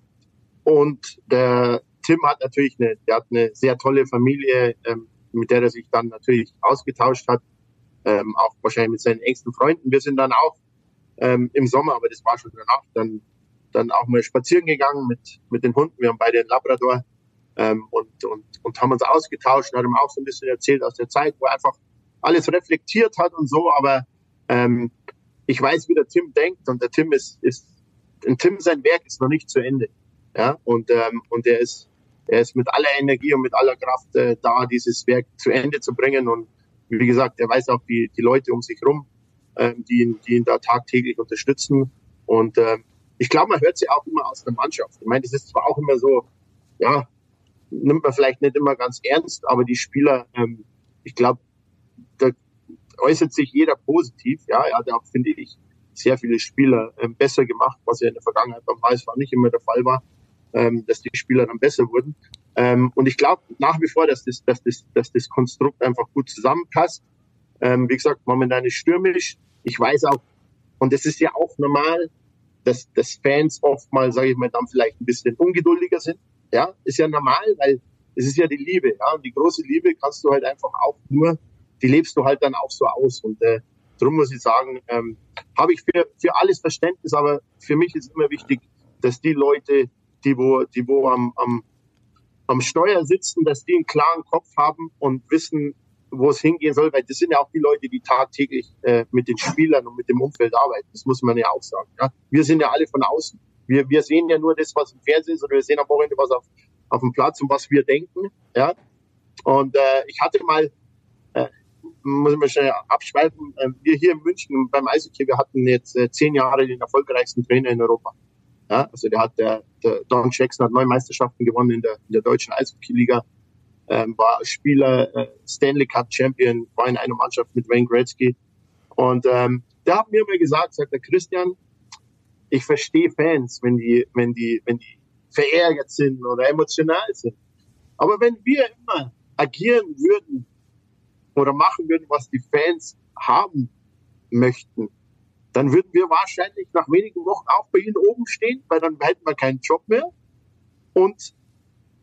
Speaker 5: und der Tim hat natürlich eine, der hat eine sehr tolle Familie, ähm, mit der er sich dann natürlich ausgetauscht hat, ähm, auch wahrscheinlich mit seinen engsten Freunden. Wir sind dann auch ähm, im Sommer, aber das war schon danach, dann dann auch mal spazieren gegangen mit, mit den Hunden. Wir haben beide einen Labrador ähm, und, und, und haben uns ausgetauscht und hat ihm auch so ein bisschen erzählt aus der Zeit, wo er einfach alles reflektiert hat und so. Aber ähm, ich weiß, wie der Tim denkt und der Tim ist, ist ein Tim sein Werk ist noch nicht zu Ende. Ja, und, ähm, und er ist, er ist mit aller Energie und mit aller Kraft äh, da, dieses Werk zu Ende zu bringen. Und wie gesagt, er weiß auch die, die Leute um sich rum, ähm, die, ihn, die ihn da tagtäglich unterstützen. Und ähm, ich glaube, man hört sie auch immer aus der Mannschaft. Ich meine, das ist zwar auch immer so, ja, nimmt man vielleicht nicht immer ganz ernst, aber die Spieler, ähm, ich glaube, da äußert sich jeder positiv. Ja, hat auch, finde ich, sehr viele Spieler ähm, besser gemacht, was ja in der Vergangenheit beim HSV nicht immer der Fall war, ähm, dass die Spieler dann besser wurden. Ähm, und ich glaube nach wie vor, dass das, dass, das, dass das Konstrukt einfach gut zusammenpasst. Ähm, wie gesagt, momentan ist stürmisch. Ich weiß auch, und das ist ja auch normal, dass, dass Fans oft mal, sage ich mal, dann vielleicht ein bisschen ungeduldiger sind. Ja, ist ja normal, weil es ist ja die Liebe. Ja, und die große Liebe kannst du halt einfach auch nur, die lebst du halt dann auch so aus. Und äh, darum muss ich sagen, ähm, habe ich für, für alles Verständnis, aber für mich ist immer wichtig, dass die Leute, die wo, die wo am, am, am Steuer sitzen, dass die einen klaren Kopf haben und wissen, wo es hingehen soll, weil das sind ja auch die Leute, die tagtäglich äh, mit den Spielern und mit dem Umfeld arbeiten. Das muss man ja auch sagen. Ja? Wir sind ja alle von außen. Wir, wir sehen ja nur das, was im Fernsehen ist, oder wir sehen am Wochenende was auf, auf dem Platz und was wir denken. Ja? Und äh, ich hatte mal, äh, muss ich mal schnell abschweifen, äh, wir hier in München beim Eishockey, wir hatten jetzt äh, zehn Jahre den erfolgreichsten Trainer in Europa. Ja? Also der hat, der, der Don Jackson hat neun Meisterschaften gewonnen in der, in der deutschen Eishockey-Liga ähm, war Spieler, äh, Stanley Cup Champion, war in einer Mannschaft mit Wayne Gretzky. Und ähm, der hat mir mal gesagt, sagt der Christian, ich verstehe Fans, wenn die, wenn die, wenn die verärgert sind oder emotional sind. Aber wenn wir immer agieren würden oder machen würden, was die Fans haben möchten, dann würden wir wahrscheinlich nach wenigen Wochen auch bei ihnen oben stehen, weil dann hätten wir keinen Job mehr und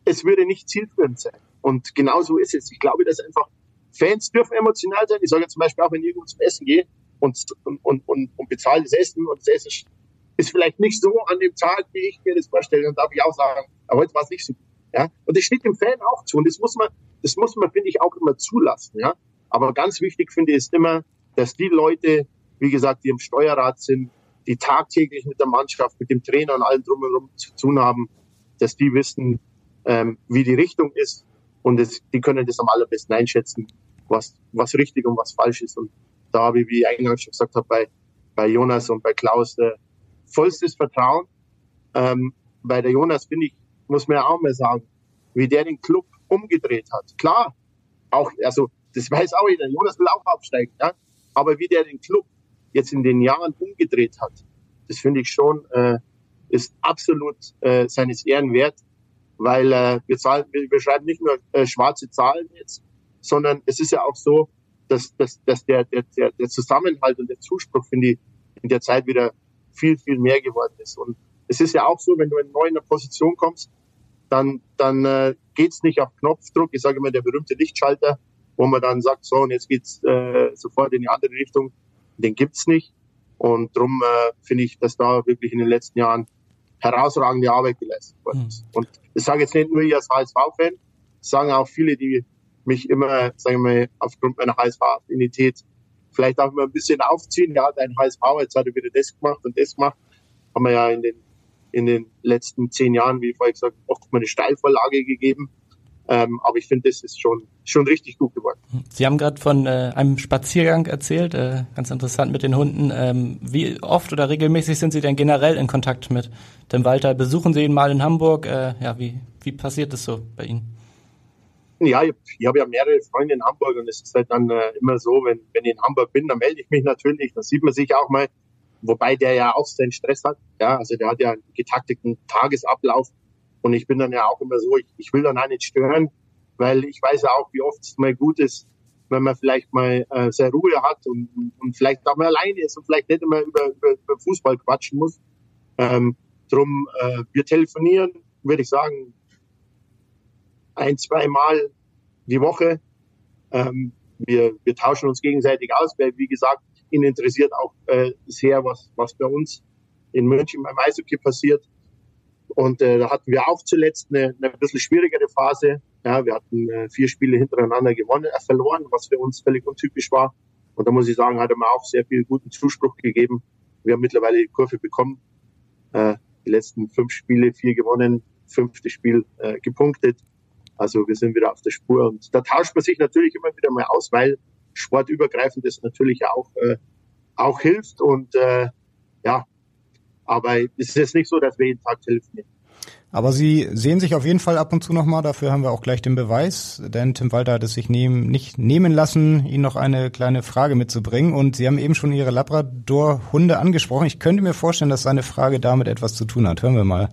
Speaker 5: es würde nicht zielführend sein. Und genau so ist es. Ich glaube, dass einfach Fans dürfen emotional sein. Ich sage zum Beispiel auch, wenn ich irgendwo zum Essen gehe und, und, und, und bezahle das Essen und das Essen ist vielleicht nicht so an dem Tag, wie ich mir das vorstelle, dann darf ich auch sagen, aber heute war es nicht so. Ja? Und das steht dem Fan auch zu. Und das muss man, das muss man, finde ich, auch immer zulassen. Ja? Aber ganz wichtig finde ich ist immer, dass die Leute, wie gesagt, die im Steuerrat sind, die tagtäglich mit der Mannschaft, mit dem Trainer und allem drumherum zu tun haben, dass die wissen, ähm, wie die Richtung ist und es, die können das am allerbesten einschätzen, was, was richtig und was falsch ist. Und da habe ich, wie ich eingangs schon gesagt habe, bei, bei Jonas und bei Klaus äh, vollstes Vertrauen. Ähm, bei der Jonas finde ich, muss man ja auch mal sagen, wie der den Club umgedreht hat. Klar, auch, also das weiß auch jeder, Jonas will auch aufsteigen, ja? aber wie der den Club jetzt in den Jahren umgedreht hat, das finde ich schon, äh, ist absolut äh, seines Ehren wert, weil äh, wir, zahlen, wir, wir schreiben nicht nur äh, schwarze Zahlen jetzt, sondern es ist ja auch so, dass, dass, dass der, der, der, Zusammenhalt und der Zuspruch, finde ich, in der Zeit wieder viel, viel mehr geworden ist. Und es ist ja auch so, wenn du in eine neue Position kommst, dann, dann äh, geht's nicht auf Knopfdruck. Ich sage immer, der berühmte Lichtschalter, wo man dann sagt, so, und jetzt geht's äh, sofort in die andere Richtung. Den gibt's nicht. Und darum äh, finde ich, dass da wirklich in den letzten Jahren herausragende Arbeit geleistet worden ist. Mhm. Und das sage jetzt nicht nur ich als HSV-Fan, sagen auch viele, die mich immer, sagen wir mal, aufgrund meiner HSV-Affinität vielleicht auch immer ein bisschen aufziehen. Ja, dein HSV, jetzt hat er wieder das gemacht und das gemacht. Haben wir ja in den, in den letzten zehn Jahren, wie vorher gesagt, oft mal eine Steilvorlage gegeben. Ähm, aber ich finde, das ist schon, schon richtig gut geworden.
Speaker 3: Sie haben gerade von äh, einem Spaziergang erzählt, äh, ganz interessant mit den Hunden. Ähm, wie oft oder regelmäßig sind Sie denn generell in Kontakt mit dem Walter? Besuchen Sie ihn mal in Hamburg? Äh, ja, wie, wie passiert das so bei Ihnen?
Speaker 5: Ja, ich, ich habe ja mehrere Freunde in Hamburg und es ist halt dann äh, immer so, wenn, wenn ich in Hamburg bin, dann melde ich mich natürlich, dann sieht man sich auch mal, wobei der ja auch seinen Stress hat. Ja, also der hat ja einen getakteten Tagesablauf und ich bin dann ja auch immer so, ich, ich will dann auch nicht stören, weil ich weiß ja auch, wie oft es mal gut ist, wenn man vielleicht mal äh, sehr Ruhe hat und, und vielleicht auch mal alleine ist und vielleicht nicht immer über, über, über Fußball quatschen muss. Ähm, drum, äh, wir telefonieren, würde ich sagen, ein, zwei Mal die Woche. Ähm, wir, wir tauschen uns gegenseitig aus, weil, wie gesagt, ihn interessiert auch äh, sehr, was, was bei uns in München beim Eishockey passiert. Und äh, da hatten wir auch zuletzt eine, eine bisschen schwierigere Phase. Ja, wir hatten äh, vier Spiele hintereinander gewonnen, äh, verloren, was für uns völlig untypisch war. Und da muss ich sagen, hat er mir auch sehr viel guten Zuspruch gegeben. Wir haben mittlerweile die Kurve bekommen. Äh, die letzten fünf Spiele, vier gewonnen, fünfte Spiel äh, gepunktet. Also wir sind wieder auf der Spur und da tauscht man sich natürlich immer wieder mal aus, weil sportübergreifend das natürlich auch, äh, auch hilft und äh, ja, aber es ist jetzt nicht so, dass wir jeden Tag telefonieren.
Speaker 4: Aber Sie sehen sich auf jeden Fall ab und zu nochmal, dafür haben wir auch gleich den Beweis, denn Tim Walter hat es sich nehmen, nicht nehmen lassen, Ihnen noch eine kleine Frage mitzubringen. Und Sie haben eben schon Ihre Labrador-Hunde angesprochen. Ich könnte mir vorstellen, dass seine Frage damit etwas zu tun hat. Hören wir mal.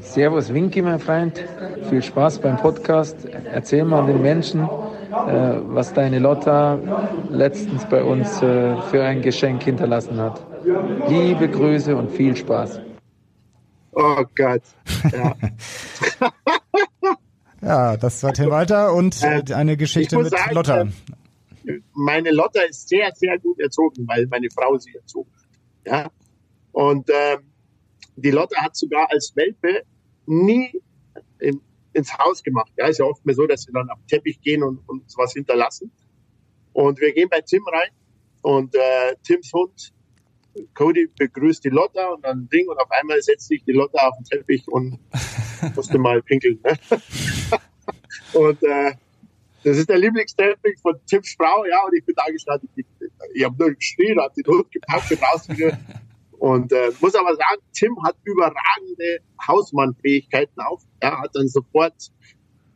Speaker 6: Servus Winky, mein Freund. Viel Spaß beim Podcast. Erzähl mal den Menschen, äh, was deine Lotta letztens bei uns äh, für ein Geschenk hinterlassen hat. Liebe Grüße und viel Spaß.
Speaker 5: Oh Gott. Ja,
Speaker 4: ja das war Tim Walter und äh, eine Geschichte mit sagen, Lotta.
Speaker 5: Meine Lotta ist sehr, sehr gut erzogen, weil meine Frau sie erzogen hat. Ja. Und ähm, die Lotte hat sogar als Welpe nie in, ins Haus gemacht. Ja, ist ja oft mal so, dass sie dann auf den Teppich gehen und, und was hinterlassen. Und wir gehen bei Tim rein und äh, Tims Hund Cody begrüßt die Lotta und dann Ding und auf einmal setzt sich die Lotta auf den Teppich und musste mal pinkeln. Ne? und äh, das ist der Lieblingsteppich von Tims Frau, ja, und ich bin da gestanden. Ich, ich habe nur geschrien, hat den Hund gepackt und rausgegangen. Und äh, muss aber sagen, Tim hat überragende Hausmannfähigkeiten auch. Er hat dann sofort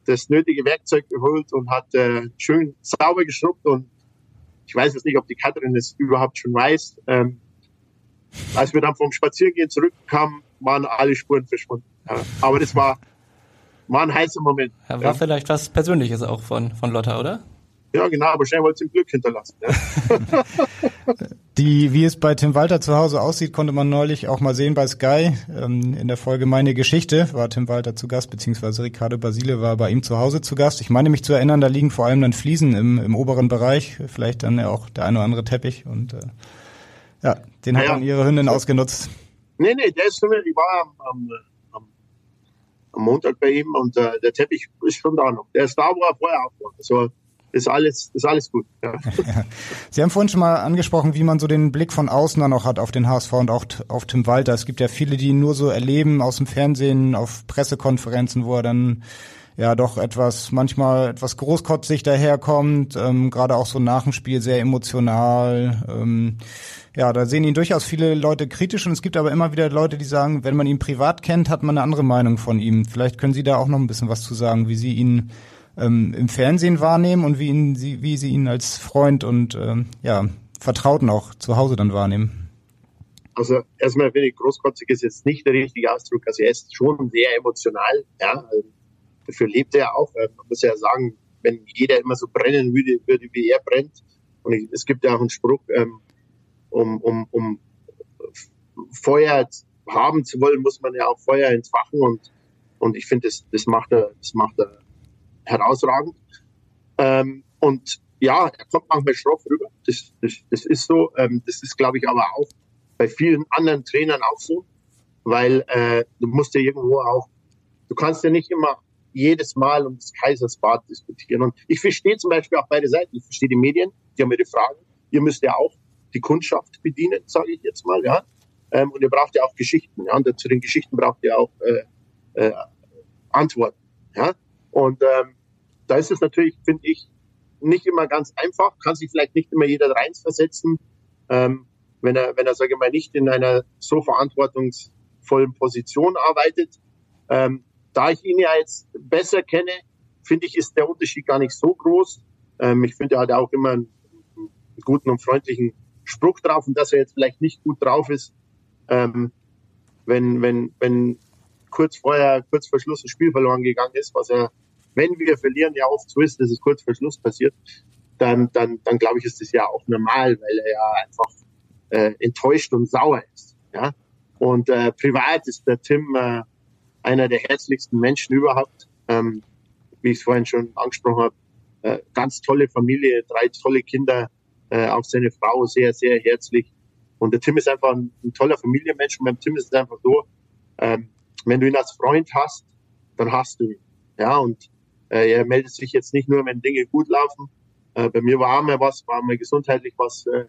Speaker 5: das nötige Werkzeug geholt und hat äh, schön sauber geschrubbt. Und ich weiß jetzt nicht, ob die Katrin es überhaupt schon weiß. Ähm, als wir dann vom Spaziergehen zurückkamen, waren alle Spuren verschwunden. Ja. Aber das war, war ein heißer Moment.
Speaker 3: Ja, war ja. vielleicht was Persönliches auch von, von Lotta, oder?
Speaker 5: Ja, genau, aber schnell wollte sie Glück hinterlassen. Ja.
Speaker 4: Die, wie es bei Tim Walter zu Hause aussieht, konnte man neulich auch mal sehen bei Sky. Ähm, in der Folge Meine Geschichte war Tim Walter zu Gast, beziehungsweise Ricardo Basile war bei ihm zu Hause zu Gast. Ich meine mich zu erinnern, da liegen vor allem dann Fliesen im, im oberen Bereich, vielleicht dann ja auch der eine oder andere Teppich und äh, ja, den hat dann ihre Hündin ausgenutzt.
Speaker 5: Nee, nee, der ist, ich war am, am, am, am Montag bei ihm und äh, der Teppich ist schon da noch. Der ist da, wo er vorher auch war. Also, ist alles, ist alles gut. Ja.
Speaker 4: Sie haben vorhin schon mal angesprochen, wie man so den Blick von außen dann noch hat auf den HSV und auch auf Tim Walter. Es gibt ja viele, die ihn nur so erleben aus dem Fernsehen, auf Pressekonferenzen, wo er dann ja doch etwas, manchmal etwas großkotzig daherkommt, ähm, gerade auch so nach dem Spiel sehr emotional. Ähm, ja, da sehen ihn durchaus viele Leute kritisch und es gibt aber immer wieder Leute, die sagen, wenn man ihn privat kennt, hat man eine andere Meinung von ihm. Vielleicht können Sie da auch noch ein bisschen was zu sagen, wie Sie ihn ähm, im Fernsehen wahrnehmen und wie, ihn, sie, wie sie ihn als Freund und ähm, ja, Vertrauten auch zu Hause dann wahrnehmen.
Speaker 5: Also erstmal finde ich, großkotzig ist jetzt nicht der richtige Ausdruck. Also er ist schon sehr emotional. Ja, dafür lebt er auch. Man muss ja sagen, wenn jeder immer so brennen würde, würde wie er brennt. Und ich, es gibt ja auch einen Spruch, ähm, um, um, um Feuer haben zu wollen, muss man ja auch Feuer entfachen. Und, und ich finde, das, das macht er, das macht er herausragend. Ähm, und ja, er kommt manchmal schroff rüber. Das, das, das ist so. Ähm, das ist, glaube ich, aber auch bei vielen anderen Trainern auch so, weil äh, du musst ja irgendwo auch, du kannst ja nicht immer jedes Mal um das Kaisersbad diskutieren. Und ich verstehe zum Beispiel auch beide Seiten. Ich verstehe die Medien, die haben ihre Fragen. Ihr müsst ja auch die Kundschaft bedienen, sage ich jetzt mal, ja. Ähm, und ihr braucht ja auch Geschichten, ja. Und zu den Geschichten braucht ihr auch äh, äh, Antworten, ja. Und ähm, da ist es natürlich, finde ich, nicht immer ganz einfach, kann sich vielleicht nicht immer jeder reinversetzen. Ähm, wenn er, wenn er, sage ich mal, nicht in einer so verantwortungsvollen Position arbeitet. Ähm, da ich ihn ja jetzt besser kenne, finde ich, ist der Unterschied gar nicht so groß. Ähm, ich finde, er hat auch immer einen, guten und freundlichen Spruch drauf und dass er jetzt vielleicht nicht gut drauf ist, ähm, wenn, wenn, wenn kurz vorher, kurz vor Schluss ein Spiel verloren gegangen ist, was er, wenn wir verlieren, ja oft so ist, dass es kurz vor Schluss passiert, dann, dann, dann glaube ich, ist das ja auch normal, weil er ja einfach äh, enttäuscht und sauer ist. Ja? Und äh, privat ist der Tim äh, einer der herzlichsten Menschen überhaupt. Ähm, wie ich es vorhin schon angesprochen habe, äh, ganz tolle Familie, drei tolle Kinder, äh, auch seine Frau sehr, sehr herzlich. Und der Tim ist einfach ein, ein toller Familienmensch. Und beim Tim ist es einfach so, ähm, wenn du ihn als Freund hast, dann hast du ihn. Ja, und äh, er meldet sich jetzt nicht nur, wenn Dinge gut laufen. Äh, bei mir war mal was, war mal gesundheitlich was äh,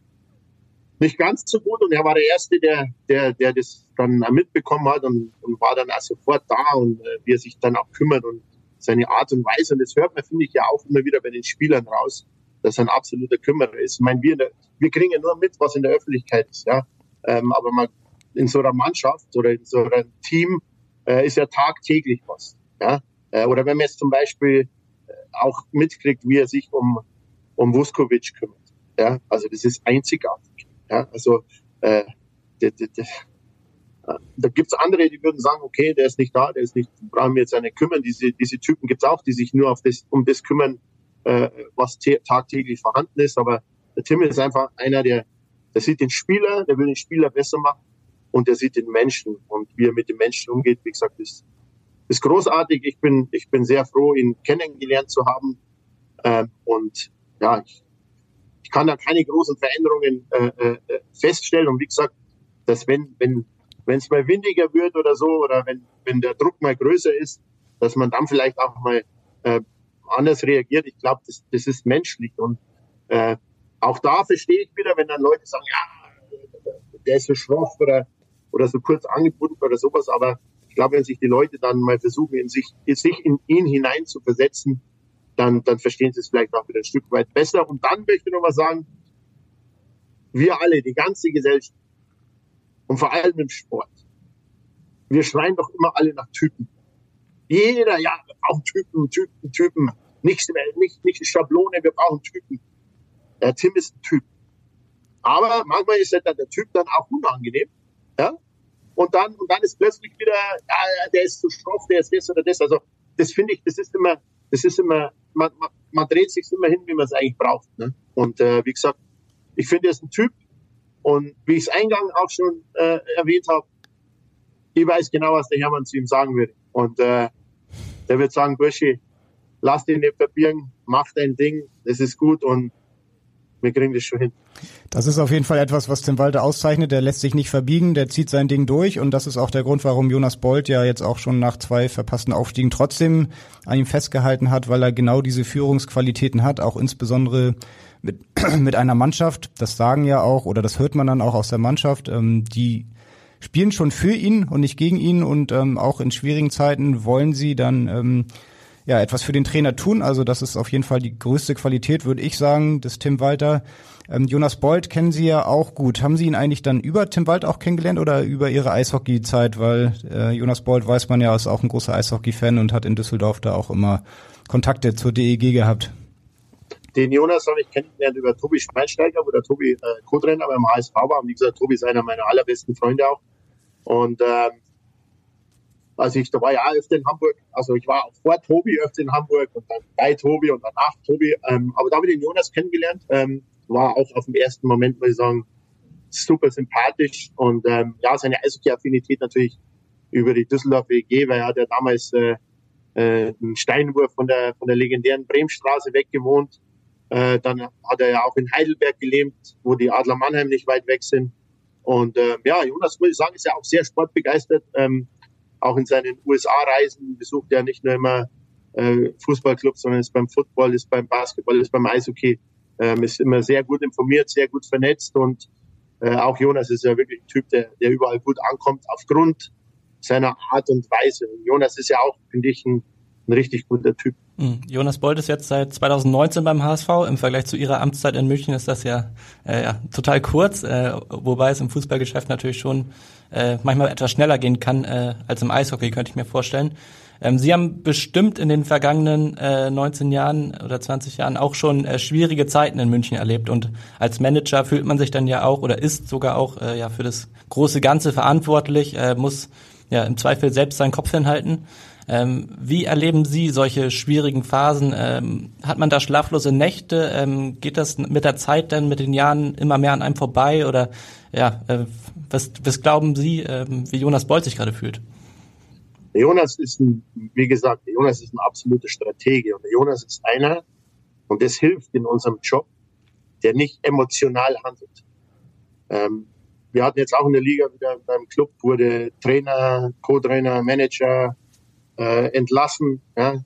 Speaker 5: nicht ganz so gut und er war der Erste, der, der, der das dann mitbekommen hat und, und war dann auch sofort da und äh, wie er sich dann auch kümmert und seine Art und Weise. Und das hört man, finde ich, ja auch immer wieder bei den Spielern raus, dass er ein absoluter Kümmerer ist. Ich meine, wir, wir kriegen ja nur mit, was in der Öffentlichkeit ist, ja. Ähm, aber man, in so einer Mannschaft oder in so einem Team äh, ist ja tagtäglich was, ja. Äh, oder wenn man jetzt zum Beispiel äh, auch mitkriegt, wie er sich um, um Vuskovic kümmert. Ja, also das ist einzigartig. Ja, also äh, de, de, de, da gibt's andere, die würden sagen, okay, der ist nicht da, der ist nicht, brauchen wir jetzt eine kümmern. Diese, diese Typen gibt's auch, die sich nur auf das, um das kümmern, äh, was tagtäglich vorhanden ist. Aber der Tim ist einfach einer, der, der sieht den Spieler, der will den Spieler besser machen und der sieht den Menschen und wie er mit den Menschen umgeht. Wie gesagt, ist, ist großartig. Ich bin, ich bin sehr froh, ihn kennengelernt zu haben. Ähm, und ja, ich ich kann da keine großen Veränderungen äh, äh, feststellen. Und wie gesagt, dass wenn wenn wenn es mal windiger wird oder so oder wenn wenn der Druck mal größer ist, dass man dann vielleicht auch mal äh, anders reagiert. Ich glaube, das, das ist menschlich und äh, auch da verstehe ich wieder, wenn dann Leute sagen, ja, der ist so schroff oder oder so kurz angebunden oder sowas. Aber ich glaube, wenn sich die Leute dann mal versuchen, in sich, in sich in ihn hinein zu versetzen, dann, dann verstehen sie es vielleicht auch wieder ein Stück weit besser. Und dann möchte ich noch mal sagen, wir alle, die ganze Gesellschaft und vor allem im Sport, wir schreien doch immer alle nach Typen. Jeder, ja, wir brauchen Typen, Typen, Typen. Nicht, nicht, nicht Schablone, wir brauchen Typen. Der Tim ist ein Typ. Aber manchmal ist der, der Typ dann auch unangenehm. Ja? Und dann, und dann ist plötzlich wieder, ja, der ist zu schroff, der ist das oder das. Also, das finde ich, das ist immer, das ist immer, man, man, man dreht sich immer hin, wie man es eigentlich braucht. Ne? Und äh, wie gesagt, ich finde, er ist ein Typ. Und wie ich es eingangs auch schon äh, erwähnt habe, ich weiß genau, was der Hermann zu ihm sagen würde. Und äh, der wird sagen, Burschi, lass dich nicht verbieren, mach dein Ding, das ist gut und wir kriegen das schon hin.
Speaker 4: Das ist auf jeden Fall etwas, was Tim Walter auszeichnet. Der lässt sich nicht verbiegen, der zieht sein Ding durch und das ist auch der Grund, warum Jonas Bolt ja jetzt auch schon nach zwei verpassten Aufstiegen trotzdem an ihm festgehalten hat, weil er genau diese Führungsqualitäten hat, auch insbesondere mit, mit einer Mannschaft. Das sagen ja auch oder das hört man dann auch aus der Mannschaft, ähm, die spielen schon für ihn und nicht gegen ihn und ähm, auch in schwierigen Zeiten wollen sie dann ähm, ja etwas für den Trainer tun. Also das ist auf jeden Fall die größte Qualität, würde ich sagen, des Tim Walter. Ähm, Jonas Bold kennen Sie ja auch gut. Haben Sie ihn eigentlich dann über Tim Walter auch kennengelernt oder über Ihre Eishockey-Zeit? Weil äh, Jonas Bold weiß man ja, ist auch ein großer Eishockey-Fan und hat in Düsseldorf da auch immer Kontakte zur DEG gehabt.
Speaker 5: Den Jonas habe ich kennengelernt über Tobi Schweinsteiger, wo der Tobi äh, Co-Trainer beim HSV war. Und wie gesagt, Tobi ist einer meiner allerbesten Freunde auch. Und ähm, also ich, da war ja auch öfter in Hamburg. Also ich war auch vor Tobi öfter in Hamburg und dann bei Tobi und danach Tobi. Ähm, aber da habe ich den Jonas kennengelernt. Ähm, war auch auf dem ersten Moment, muss ich sagen, super sympathisch. Und ähm, ja, seine Eishockey-Affinität natürlich über die Düsseldorf WG, weil er hat ja damals äh, äh, einen Steinwurf von der, von der legendären Bremstraße weg gewohnt. Äh, dann hat er ja auch in Heidelberg gelebt, wo die Adler Mannheim nicht weit weg sind. Und äh, ja, Jonas, muss ich sagen, ist ja auch sehr sportbegeistert. Ähm, auch in seinen USA-Reisen besucht er nicht nur immer äh, Fußballclubs, sondern ist beim Football, ist beim Basketball, ist beim Eishockey, ähm, ist immer sehr gut informiert, sehr gut vernetzt und äh, auch Jonas ist ja wirklich ein Typ, der, der überall gut ankommt aufgrund seiner Art und Weise. Und Jonas ist ja auch, finde ich, ein, ein richtig guter Typ.
Speaker 3: Hm. Jonas Bold ist jetzt seit 2019 beim HSV. Im Vergleich zu ihrer Amtszeit in München ist das ja, äh, ja total kurz, äh, wobei es im Fußballgeschäft natürlich schon äh, manchmal etwas schneller gehen kann äh, als im Eishockey, könnte ich mir vorstellen. Ähm, Sie haben bestimmt in den vergangenen äh, 19 Jahren oder 20 Jahren auch schon äh, schwierige Zeiten in München erlebt und als Manager fühlt man sich dann ja auch oder ist sogar auch äh, ja für das große Ganze verantwortlich, äh, muss ja im Zweifel selbst seinen Kopf hinhalten. Ähm, wie erleben Sie solche schwierigen Phasen? Ähm, hat man da schlaflose Nächte? Ähm, geht das mit der Zeit dann, mit den Jahren immer mehr an einem vorbei? Oder ja, äh, was, was glauben Sie, äh, wie Jonas Bolt sich gerade fühlt?
Speaker 5: Jonas ist ein, wie gesagt, Jonas ist ein absoluter Stratege und Jonas ist einer, und das hilft in unserem Job, der nicht emotional handelt. Ähm, wir hatten jetzt auch in der Liga wieder beim Club, wurde Trainer, Co-Trainer, Manager, äh, entlassen, ja,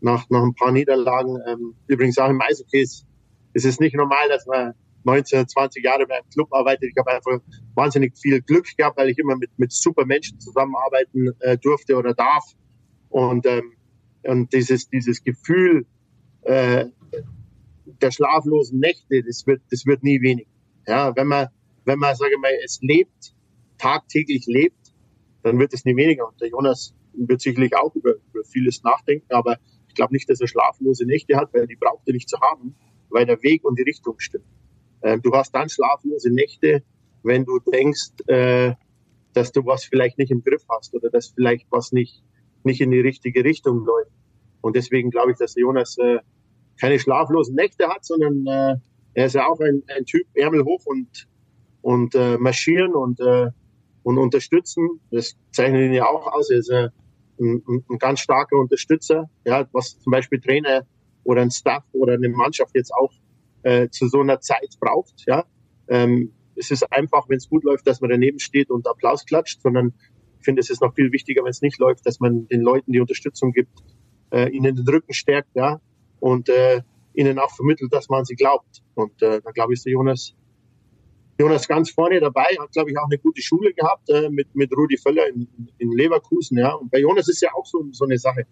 Speaker 5: nach, nach ein paar Niederlagen. Ähm, übrigens auch im Eishockey ist, ist es nicht normal, dass man 19, 20 Jahre beim Club arbeitet. Ich habe einfach wahnsinnig viel Glück gehabt, weil ich immer mit, mit super Menschen zusammenarbeiten äh, durfte oder darf. Und, ähm, und dieses, dieses Gefühl äh, der schlaflosen Nächte, das wird, das wird nie wenig. Ja, wenn man, wenn man, sage ich mal, es lebt, tagtäglich lebt, dann wird es nie weniger. Und der Jonas wird sicherlich auch über, über vieles nachdenken, aber ich glaube nicht, dass er schlaflose Nächte hat, weil die braucht er nicht zu haben, weil der Weg und die Richtung stimmt. Ähm, du hast dann schlaflose Nächte, wenn du denkst, äh, dass du was vielleicht nicht im Griff hast oder dass vielleicht was nicht, nicht in die richtige Richtung läuft. Und deswegen glaube ich, dass Jonas äh, keine schlaflosen Nächte hat, sondern äh, er ist ja auch ein, ein Typ, Ärmel hoch und, und äh, marschieren und, äh, und unterstützen. Das zeichnet ihn ja auch aus. Er ist äh, ein, ein ganz starker Unterstützer, ja, was zum Beispiel Trainer oder ein Staff oder eine Mannschaft jetzt auch äh, zu so einer Zeit braucht. Ja, ähm, es ist einfach, wenn es gut läuft, dass man daneben steht und Applaus klatscht, sondern ich finde, es ist noch viel wichtiger, wenn es nicht läuft, dass man den Leuten die Unterstützung gibt, äh, ihnen den Rücken stärkt, ja, und äh, ihnen auch vermittelt, dass man sie glaubt. Und äh, da glaube ich, der Jonas Jonas ganz vorne dabei, hat, glaube ich, auch eine gute Schule gehabt äh, mit, mit Rudi Völler in, in Leverkusen. Ja. Und bei Jonas ist ja auch so, so eine Sache.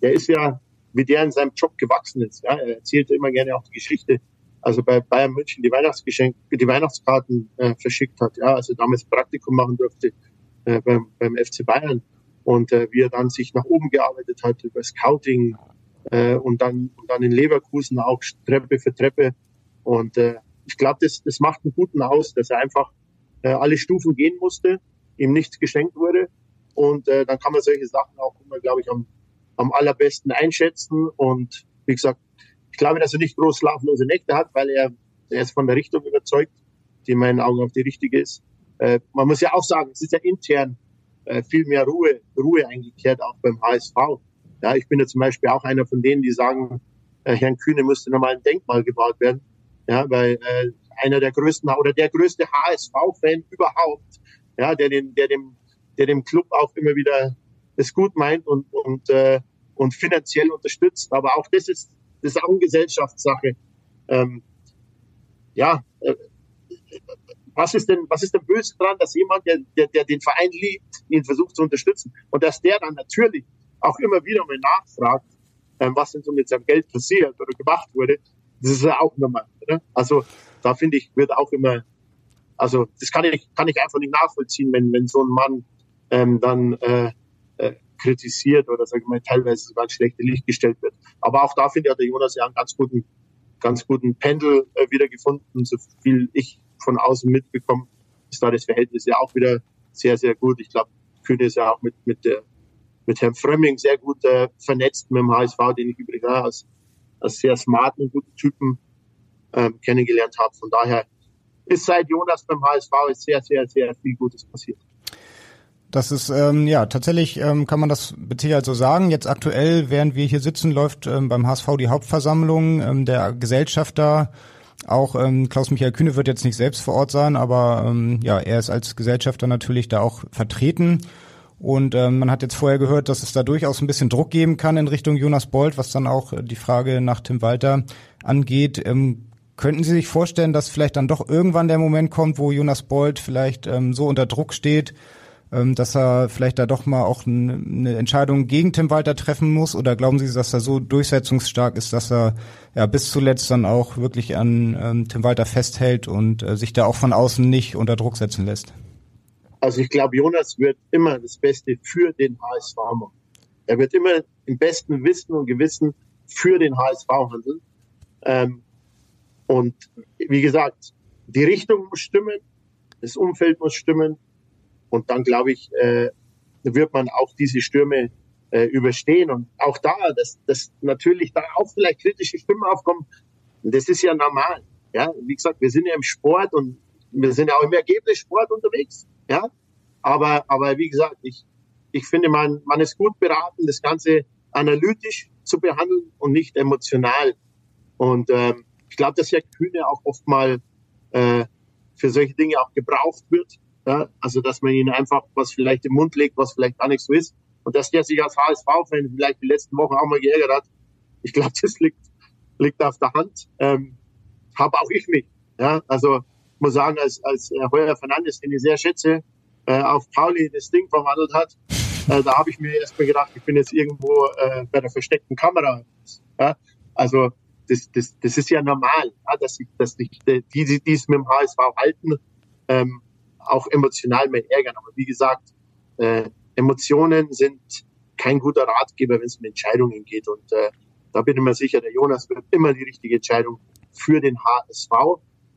Speaker 5: Der ist ja, wie der in seinem Job gewachsen ist. Ja. Er erzählt immer gerne auch die Geschichte, also bei Bayern München die Weihnachtsgeschenke, die Weihnachtskarten äh, verschickt hat. Ja. Also damals Praktikum machen durfte äh, beim, beim FC Bayern. Und äh, wie er dann sich nach oben gearbeitet hat über Scouting äh, und, dann, und dann in Leverkusen auch Treppe für Treppe. Und äh, ich glaube, das, das macht einen guten aus, dass er einfach äh, alle Stufen gehen musste, ihm nichts geschenkt wurde. Und äh, dann kann man solche Sachen auch immer, glaube ich, am, am allerbesten einschätzen. Und wie gesagt, ich glaube, dass er nicht groß schlaflose Nächte hat, weil er, er ist von der Richtung überzeugt, die in meinen Augen auch die richtige ist. Äh, man muss ja auch sagen, es ist ja intern äh, viel mehr Ruhe, Ruhe eingekehrt, auch beim HSV. Ja, ich bin ja zum Beispiel auch einer von denen, die sagen, äh, Herrn Kühne müsste nochmal ein Denkmal gebaut werden. Ja, weil äh, einer der größten oder der größte HSV-Fan überhaupt, ja, der den, der dem, der dem Club auch immer wieder es gut meint und und äh, und finanziell unterstützt. Aber auch das ist das ist auch eine Gesellschaftssache. Ähm, ja, äh, was ist denn was ist denn böse dran, dass jemand, der, der der den Verein liebt, ihn versucht zu unterstützen und dass der dann natürlich auch immer wieder mal nachfragt, ähm, was denn so mit seinem Geld passiert oder gemacht wurde, das ist ja auch normal. Oder? Also da finde ich, wird auch immer, also das kann ich, kann ich einfach nicht nachvollziehen, wenn, wenn so ein Mann ähm, dann äh, äh, kritisiert oder sag ich mal teilweise sogar ins schlechte Licht gestellt wird. Aber auch da finde ich, hat der Jonas ja einen ganz guten, ganz guten Pendel äh, wieder gefunden. So viel ich von außen mitbekommen, ist da das Verhältnis ja auch wieder sehr, sehr gut. Ich glaube, Kühne ist ja auch mit, mit, der, mit Herrn Frömming sehr gut äh, vernetzt mit dem HSV, den ich übrigens als sehr smarten guten Typen ähm, kennengelernt habe. Von daher ist seit Jonas beim HSV ist sehr, sehr, sehr viel Gutes passiert.
Speaker 4: Das ist ähm, ja tatsächlich ähm, kann man das mit Sicherheit so sagen. Jetzt aktuell, während wir hier sitzen, läuft ähm, beim HSV die Hauptversammlung ähm, der Gesellschafter. Auch ähm, Klaus-Michael Kühne wird jetzt nicht selbst vor Ort sein, aber ähm, ja, er ist als Gesellschafter natürlich da auch vertreten. Und ähm, man hat jetzt vorher gehört, dass es da durchaus ein bisschen Druck geben kann in Richtung Jonas Bold, was dann auch die Frage nach Tim Walter angeht. Ähm, könnten Sie sich vorstellen, dass vielleicht dann doch irgendwann der Moment kommt, wo Jonas Bold vielleicht ähm, so unter Druck steht, ähm, dass er vielleicht da doch mal auch eine Entscheidung gegen Tim Walter treffen muss? Oder glauben Sie, dass er so durchsetzungsstark ist, dass er ja bis zuletzt dann auch wirklich an ähm, Tim Walter festhält und äh, sich da auch von außen nicht unter Druck setzen lässt?
Speaker 5: Also ich glaube, Jonas wird immer das Beste für den HSV machen. Er wird immer im besten Wissen und Gewissen für den HSV handeln. Ähm, und wie gesagt, die Richtung muss stimmen, das Umfeld muss stimmen, und dann, glaube ich, äh, wird man auch diese Stürme äh, überstehen. Und auch da, dass, dass natürlich da auch vielleicht kritische Stimmen aufkommen, das ist ja normal. Ja, wie gesagt, wir sind ja im Sport und wir sind ja auch im Ergebnissport unterwegs. Ja, aber, aber wie gesagt, ich, ich finde, man, man ist gut beraten, das Ganze analytisch zu behandeln und nicht emotional. Und ähm, ich glaube, dass Herr Kühne auch oft mal äh, für solche Dinge auch gebraucht wird. Ja, also, dass man ihnen einfach was vielleicht im Mund legt, was vielleicht gar nicht so ist. Und dass der sich als HSV-Fan vielleicht die letzten Wochen auch mal geärgert hat. Ich glaube, das liegt, liegt auf der Hand. Ähm, habe auch ich mich. Ja, also, muss sagen, als, als äh, Heuer Fernandes, den ich sehr schätze, äh, auf Pauli das Ding verwandelt hat, äh, da habe ich mir erstmal gedacht, ich bin jetzt irgendwo äh, bei der versteckten Kamera. Ja, also, das, das, das ist ja normal, ja, dass sich, dass sich die, die, die es mit dem HSV halten, ähm, auch emotional mehr ärgern. Aber wie gesagt, äh, Emotionen sind kein guter Ratgeber, wenn es um Entscheidungen geht. Und äh, da bin ich mir sicher, der Jonas wird immer die richtige Entscheidung für den HSV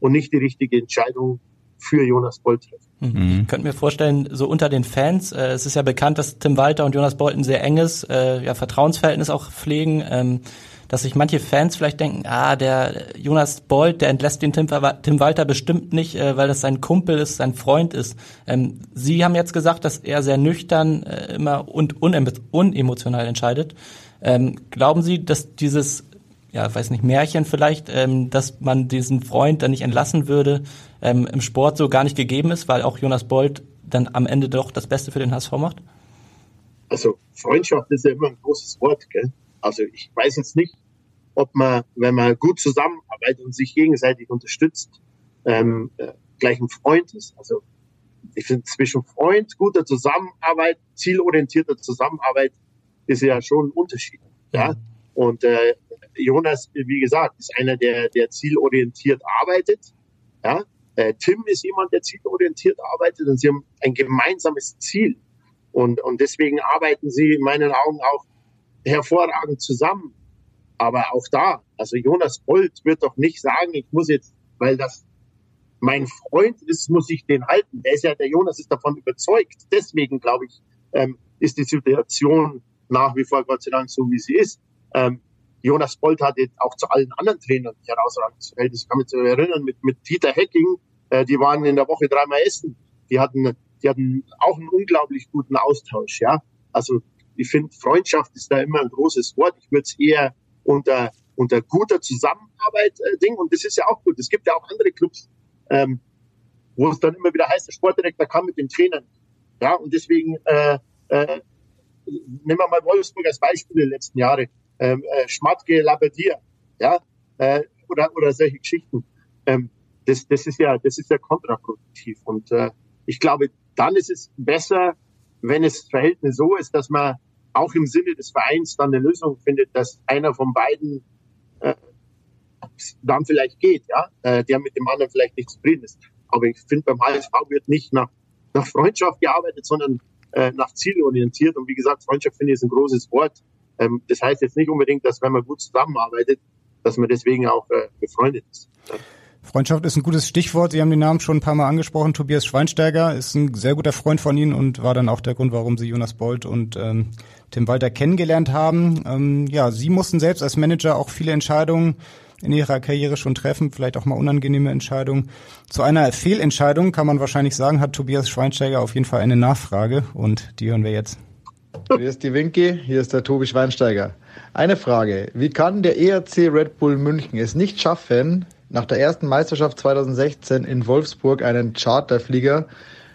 Speaker 5: und nicht die richtige Entscheidung für Jonas Bolt treffen.
Speaker 3: Mhm. Ich könnte mir vorstellen, so unter den Fans, äh, es ist ja bekannt, dass Tim Walter und Jonas Bolt ein sehr enges äh, ja, Vertrauensverhältnis auch pflegen. Ähm, dass sich manche Fans vielleicht denken, ah, der Jonas Bolt, der entlässt den Tim, Tim Walter bestimmt nicht, äh, weil das sein Kumpel ist, sein Freund ist. Ähm, Sie haben jetzt gesagt, dass er sehr nüchtern äh, immer und unemotional entscheidet. Ähm, glauben Sie, dass dieses, ja, weiß nicht, Märchen vielleicht, ähm, dass man diesen Freund dann nicht entlassen würde, ähm, im Sport so gar nicht gegeben ist, weil auch Jonas Bolt dann am Ende doch das Beste für den HSV macht?
Speaker 5: Also Freundschaft ist ja immer ein großes Wort, gell? Also ich weiß jetzt nicht, ob man, wenn man gut zusammenarbeitet und sich gegenseitig unterstützt, ähm, äh, gleich ein Freund ist. Also ich finde zwischen Freund, guter Zusammenarbeit, zielorientierter Zusammenarbeit ist ja schon ein Unterschied. Ja. Und äh, Jonas, wie gesagt, ist einer, der, der zielorientiert arbeitet. Ja. Äh, Tim ist jemand, der zielorientiert arbeitet und sie haben ein gemeinsames Ziel. Und, und deswegen arbeiten sie in meinen Augen auch hervorragend zusammen. Aber auch da, also Jonas Bolt wird doch nicht sagen, ich muss jetzt, weil das mein Freund ist, muss ich den halten. Der ist ja, der Jonas ist davon überzeugt. Deswegen glaube ich, ähm, ist die Situation nach wie vor Gott sei Dank so, wie sie ist. Ähm, Jonas Bolt hat jetzt auch zu allen anderen Trainern herausragendes Verhältnis. Ich kann mich erinnern, mit, mit Dieter Hecking, äh, die waren in der Woche dreimal essen. Die hatten, die hatten auch einen unglaublich guten Austausch, ja. Also, ich finde, Freundschaft ist da immer ein großes Wort. Ich würde es eher unter, unter guter Zusammenarbeit äh, Ding. Und das ist ja auch gut. Es gibt ja auch andere Clubs, ähm, wo es dann immer wieder heißt, der Sportdirektor kam mit den Trainern. Ja, und deswegen äh, äh, nehmen wir mal Wolfsburg als Beispiel der letzten Jahre. Ähm, äh, Schmatke, Labadier, ja, äh, oder, oder solche Geschichten. Ähm, das, das ist ja, das ist ja kontraproduktiv. Und äh, ich glaube, dann ist es besser, wenn es Verhältnis so ist, dass man auch im Sinne des Vereins dann eine Lösung findet, dass einer von beiden äh, dann vielleicht geht, ja, äh, der mit dem anderen vielleicht nicht zufrieden ist. Aber ich finde, beim HSV wird nicht nach, nach Freundschaft gearbeitet, sondern äh, nach Ziel orientiert. Und wie gesagt, Freundschaft finde ich ist ein großes Wort. Ähm, das heißt jetzt nicht unbedingt, dass wenn man gut zusammenarbeitet, dass man deswegen auch äh, befreundet ist.
Speaker 4: Freundschaft ist ein gutes Stichwort. Sie haben den Namen schon ein paar Mal angesprochen. Tobias Schweinsteiger ist ein sehr guter Freund von Ihnen und war dann auch der Grund, warum Sie Jonas Bolt und ähm, Tim Walter kennengelernt haben. Ähm, ja, Sie mussten selbst als Manager auch viele Entscheidungen in ihrer Karriere schon treffen, vielleicht auch mal unangenehme Entscheidungen. Zu einer Fehlentscheidung kann man wahrscheinlich sagen, hat Tobias Schweinsteiger auf jeden Fall eine Nachfrage und die hören wir jetzt.
Speaker 7: Hier ist die Winky, hier ist der Tobi Schweinsteiger. Eine Frage, wie kann der ERC Red Bull München es nicht schaffen, nach der ersten Meisterschaft 2016 in Wolfsburg einen Charterflieger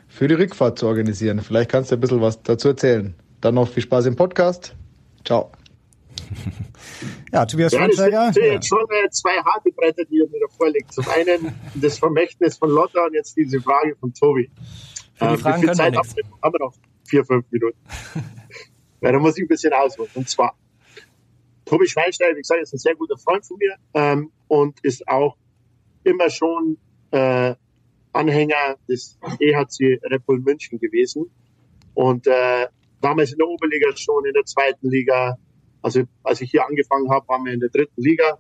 Speaker 7: für die Rückfahrt zu organisieren? Vielleicht kannst du ein bisschen was dazu erzählen. Dann noch viel Spaß im Podcast. Ciao.
Speaker 4: Ja, Tobias ja, Schweinsteiger.
Speaker 5: Das sind ja. jetzt schon zwei harte Bretter, die ihr mir da vorlegt. Zum einen das Vermächtnis von Lotta und jetzt diese Frage von Tobi.
Speaker 3: Für die ähm, Fragen können Zeit wir haben,
Speaker 5: wir, haben wir noch vier, fünf Minuten. ja, da muss ich ein bisschen ausholen. Und zwar, Tobi Schweinsteiger, wie gesagt, ist ein sehr guter Freund von mir ähm, und ist auch immer schon äh, Anhänger des EHC Red Bull München gewesen. Und äh, damals in der Oberliga schon, in der zweiten Liga, also als ich hier angefangen habe, waren wir in der dritten Liga.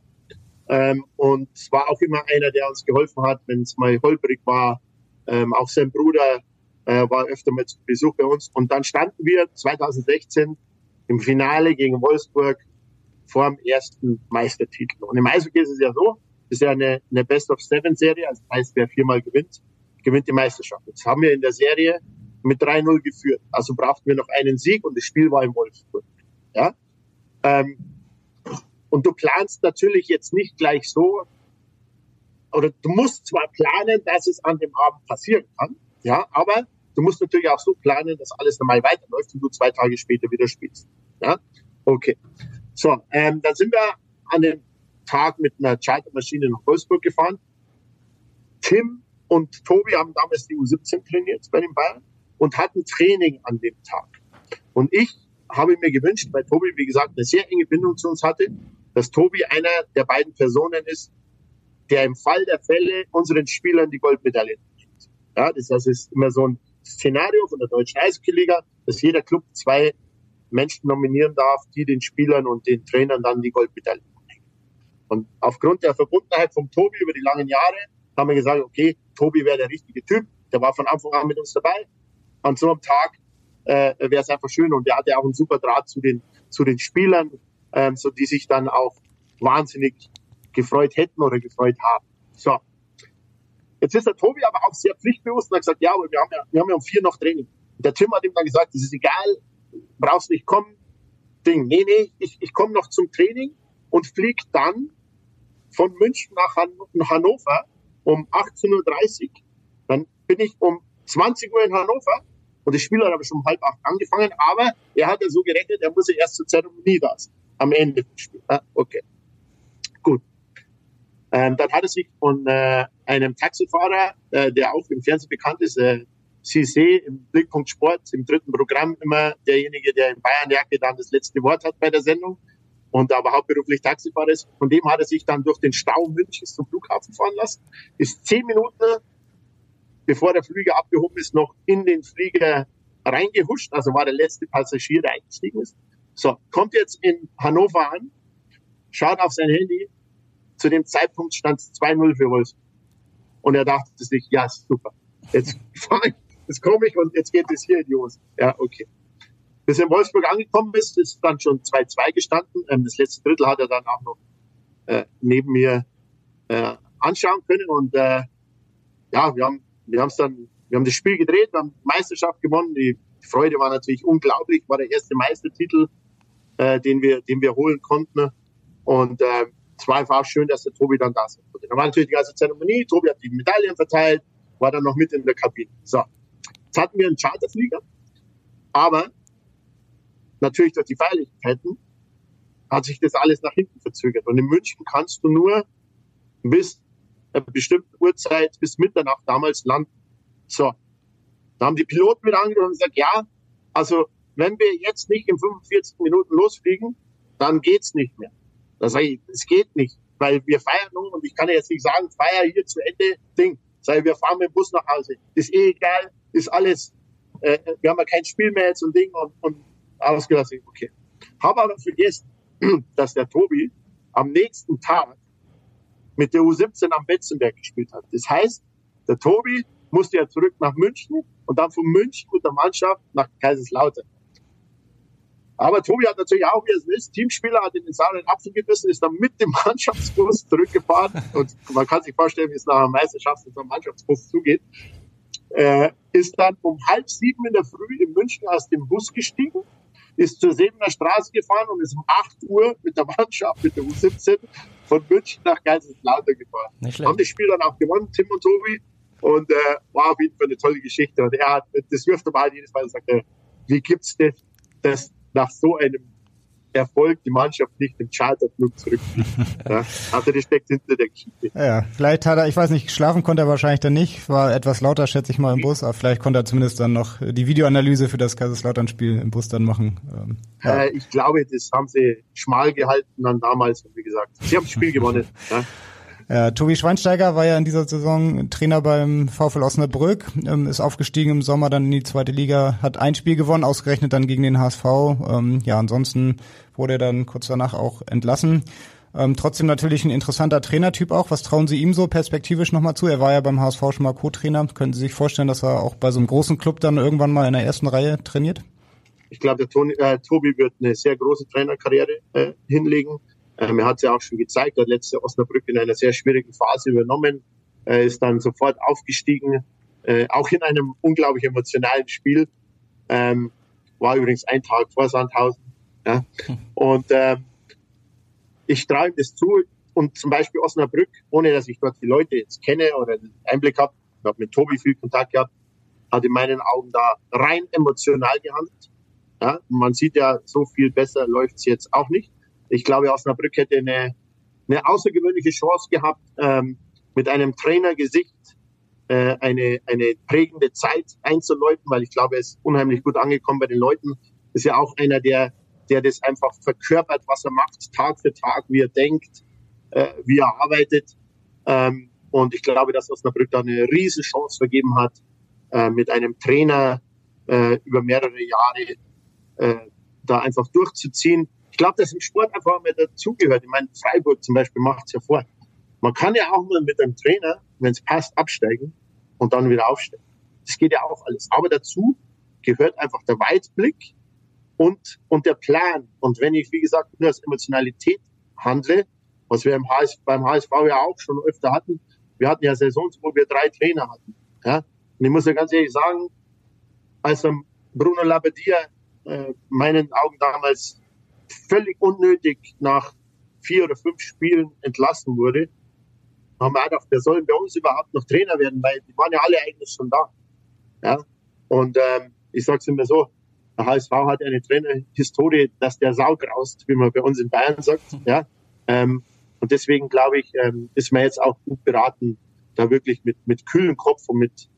Speaker 5: Ähm, und es war auch immer einer, der uns geholfen hat, wenn es mal holprig war. Ähm, auch sein Bruder äh, war öfter mal zu Besuch bei uns. Und dann standen wir 2016 im Finale gegen Wolfsburg vor dem ersten Meistertitel. Und im Eishockey ist es ja so, ist ja eine, eine Best-of-Seven-Serie, also heißt, wer viermal gewinnt, gewinnt die Meisterschaft. Jetzt haben wir in der Serie mit 3-0 geführt. Also brauchten wir noch einen Sieg und das Spiel war in Wolfsburg. Ja? Ähm, und du planst natürlich jetzt nicht gleich so, oder du musst zwar planen, dass es an dem Abend passieren kann, ja, aber du musst natürlich auch so planen, dass alles normal weiterläuft und du zwei Tage später wieder spielst. Ja, okay. So, ähm, dann sind wir an dem Tag mit einer Chartermaschine nach Wolfsburg gefahren. Tim und Tobi haben damals die U17 trainiert bei den Bayern und hatten Training an dem Tag. Und ich habe mir gewünscht, weil Tobi, wie gesagt, eine sehr enge Bindung zu uns hatte, dass Tobi einer der beiden Personen ist, der im Fall der Fälle unseren Spielern die Goldmedaille gibt. Ja, das, das ist immer so ein Szenario von der deutschen Eishockey-Liga, dass jeder Club zwei Menschen nominieren darf, die den Spielern und den Trainern dann die Goldmedaille bringen. Und aufgrund der Verbundenheit von Tobi über die langen Jahre haben wir gesagt, okay, Tobi wäre der richtige Typ. Der war von Anfang an mit uns dabei. An so einem Tag äh, wäre es einfach schön. Und der hatte auch einen super Draht zu den, zu den Spielern, ähm, so die sich dann auch wahnsinnig gefreut hätten oder gefreut haben. So. Jetzt ist der Tobi aber auch sehr pflichtbewusst und hat gesagt, ja, aber wir haben ja, wir haben ja um vier noch Training. Und der Tim hat ihm dann gesagt, das ist egal, brauchst nicht kommen. Ding. Nee, nee, ich, ich komme noch zum Training und fliege dann von München nach Han Hannover um 18.30 Uhr. Dann bin ich um 20 Uhr in Hannover und das Spiel hat aber schon um halb acht angefangen, aber er hat ja so gerechnet, er muss ja erst zur Zeremonie da sein, am Ende des Spiels. Ah, okay. Ähm, dann hat er sich von äh, einem Taxifahrer, äh, der auch im Fernsehen bekannt ist, äh, CC im Blickpunkt Sport, im dritten Programm immer derjenige, der in Bayernjacke dann das letzte Wort hat bei der Sendung und aber hauptberuflich Taxifahrer ist. Von dem hat er sich dann durch den Stau Münchens zum Flughafen fahren lassen, ist zehn Minuten bevor der Flieger abgehoben ist, noch in den Flieger reingehuscht. Also war der letzte Passagier, der eingestiegen ist. So, kommt jetzt in Hannover an, schaut auf sein Handy. Zu dem Zeitpunkt stand es 2-0 für Wolfsburg. Und er dachte sich, ja, super. Jetzt jetzt komme ich und jetzt geht es hier in die Hose. Ja, okay. Bis er in Wolfsburg angekommen ist, ist dann schon 2-2 gestanden. Ähm, das letzte Drittel hat er dann auch noch äh, neben mir äh, anschauen können. Und äh, ja, wir haben wir haben es dann, wir haben das Spiel gedreht, wir haben Meisterschaft gewonnen. Die Freude war natürlich unglaublich, war der erste Meistertitel, äh, den wir, den wir holen konnten. Und äh, es war einfach schön, dass der Tobi dann da sein konnte. Da war natürlich die ganze Zeremonie, Tobi hat die Medaillen verteilt, war dann noch mit in der Kabine. So, jetzt hatten wir einen Charterflieger, aber natürlich durch die Feierlichkeiten hat sich das alles nach hinten verzögert. Und in München kannst du nur bis einer bestimmten Uhrzeit bis Mitternacht damals landen. So. Da haben die Piloten wieder angerufen und gesagt, ja, also wenn wir jetzt nicht in 45 Minuten losfliegen, dann geht's nicht mehr. Das sage ich, es geht nicht, weil wir feiern nun und ich kann jetzt nicht sagen, feier hier zu Ende, Ding. Sag ich, wir fahren mit dem Bus nach Hause. Ist eh egal, ist alles, äh, wir haben ja kein Spiel mehr jetzt und Ding und, und ausgelassen. Okay. Habe aber vergessen, dass der Tobi am nächsten Tag mit der U17 am Betzenberg gespielt hat. Das heißt, der Tobi musste ja zurück nach München und dann von München mit der Mannschaft nach Kaiserslautern. Aber Tobi hat natürlich auch, wie es ist, Teamspieler hat in den sauren Apfel gebissen, ist dann mit dem Mannschaftsbus zurückgefahren. Und man kann sich vorstellen, wie es nach einer Meisterschaft mit einem Mannschaftsbus zugeht. Äh, ist dann um halb sieben in der Früh in München aus dem Bus gestiegen, ist zur Sebener Straße gefahren und ist um acht Uhr mit der Mannschaft, mit der U17, von München nach Kaiserslautern gefahren. Haben das Spiel dann auch gewonnen, Tim und Tobi. Und äh, war auf jeden Fall eine tolle Geschichte. Und er hat, das wirft er mal jedes Mal und sagt, äh, wie gibt's das, dass nach so einem Erfolg die Mannschaft nicht im Charterflug zurückfliegt. ja, also das steckt hinter der Geschichte.
Speaker 4: Ja, vielleicht hat er, ich weiß nicht, schlafen konnte er wahrscheinlich dann nicht, war etwas lauter, schätze ich mal, im Bus, aber vielleicht konnte er zumindest dann noch die Videoanalyse für das Kaiserslautern-Spiel im Bus dann machen.
Speaker 5: Ähm, ja. äh, ich glaube, das haben sie schmal gehalten dann damals, wie gesagt. Sie haben das Spiel gewonnen. Ja.
Speaker 4: Ja, Tobi Schweinsteiger war ja in dieser Saison Trainer beim VfL Osnabrück, ähm, ist aufgestiegen im Sommer dann in die zweite Liga, hat ein Spiel gewonnen, ausgerechnet dann gegen den HSV. Ähm, ja, ansonsten wurde er dann kurz danach auch entlassen. Ähm, trotzdem natürlich ein interessanter Trainertyp auch. Was trauen Sie ihm so perspektivisch nochmal zu? Er war ja beim HSV schon mal Co-Trainer. Können Sie sich vorstellen, dass er auch bei so einem großen Club dann irgendwann mal in der ersten Reihe trainiert?
Speaker 5: Ich glaube, der Toni, äh, Tobi wird eine sehr große Trainerkarriere äh, hinlegen. Ähm, er hat es ja auch schon gezeigt, hat letzte Osnabrück in einer sehr schwierigen Phase übernommen, äh, ist dann sofort aufgestiegen, äh, auch in einem unglaublich emotionalen Spiel. Ähm, war übrigens ein Tag vor Sandhausen. Ja. Und ähm, ich traue ihm das zu. Und zum Beispiel Osnabrück, ohne dass ich dort die Leute jetzt kenne oder einen Einblick habe, ich habe mit Tobi viel Kontakt gehabt, hat in meinen Augen da rein emotional gehandelt. Ja, man sieht ja, so viel besser läuft's jetzt auch nicht. Ich glaube, Osnabrück hätte eine, eine außergewöhnliche Chance gehabt, ähm, mit einem Trainergesicht äh, eine, eine prägende Zeit einzuläuten, weil ich glaube, er ist unheimlich gut angekommen bei den Leuten. Ist ja auch einer, der, der das einfach verkörpert, was er macht, Tag für Tag, wie er denkt, äh, wie er arbeitet. Ähm, und ich glaube, dass Osnabrück da eine riesen Chance vergeben hat, äh, mit einem Trainer äh, über mehrere Jahre äh, da einfach durchzuziehen. Ich glaube, dass im Sport einfach mehr dazugehört. Ich meine, Freiburg zum Beispiel macht es ja vor. Man kann ja auch mal mit einem Trainer, wenn es passt, absteigen und dann wieder aufsteigen. Das geht ja auch alles. Aber dazu gehört einfach der Weitblick und, und der Plan. Und wenn ich, wie gesagt, nur als Emotionalität handle, was wir im HS, beim HSV ja auch schon öfter hatten, wir hatten ja Saisons, wo wir drei Trainer hatten. Ja? Und ich muss ja ganz ehrlich sagen, als Bruno Labbadia äh, meinen Augen damals völlig unnötig nach vier oder fünf Spielen entlassen wurde, haben wir gedacht, wer soll bei uns überhaupt noch Trainer werden, weil die waren ja alle eigentlich schon da. Ja? Und ähm, ich sage es immer so, der HSV hat eine Trainerhistorie, dass der Sau graust, wie man bei uns in Bayern sagt. Ja? Ähm, und deswegen glaube ich, ähm, ist man jetzt auch gut beraten, da wirklich mit, mit kühlem Kopf und mit,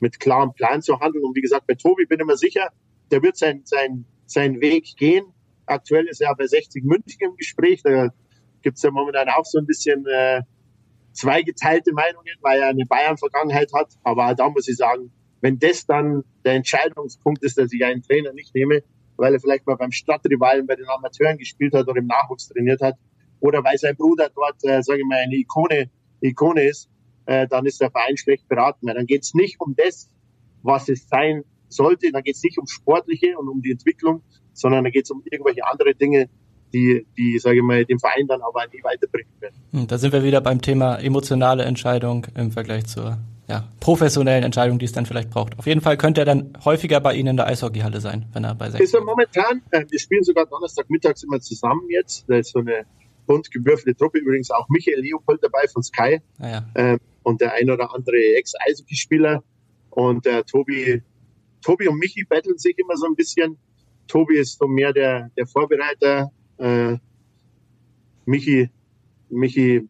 Speaker 5: mit klarem Plan zu handeln. Und wie gesagt, bei Tobi bin ich mir sicher, der wird sein, sein, seinen Weg gehen. Aktuell ist er bei 60 München im Gespräch. Da gibt's ja momentan auch so ein bisschen äh, zweigeteilte Meinungen, weil er eine Bayern-Vergangenheit hat. Aber da muss ich sagen, wenn das dann der Entscheidungspunkt ist, dass ich einen Trainer nicht nehme, weil er vielleicht mal beim Stadtrivalen bei den Amateuren gespielt hat oder im Nachwuchs trainiert hat, oder weil sein Bruder dort, äh, sage ich mal, eine Ikone, Ikone ist, äh, dann ist der Verein schlecht beraten. Weil dann geht's nicht um das, was es sein sollte, dann geht's nicht um Sportliche und um die Entwicklung, sondern da geht es um irgendwelche andere Dinge, die, die, sage ich mal, dem Verein dann aber nie weiterbringen werden.
Speaker 3: Hm, da sind wir wieder beim Thema emotionale Entscheidung im Vergleich zur ja, professionellen Entscheidung, die es dann vielleicht braucht. Auf jeden Fall könnte er dann häufiger bei Ihnen in der Eishockeyhalle sein, wenn er bei
Speaker 5: sich ist. Er momentan, äh, wir spielen sogar Donnerstagmittags immer zusammen jetzt. Da ist so eine bunt gewürfelte Truppe, übrigens auch Michael Leopold dabei von Sky ah, ja. ähm, und der ein oder andere Ex-Eishockeyspieler. Und äh, Tobi, Tobi und Michi betteln sich immer so ein bisschen Tobi ist so mehr der, der Vorbereiter. Äh, Michi, Michi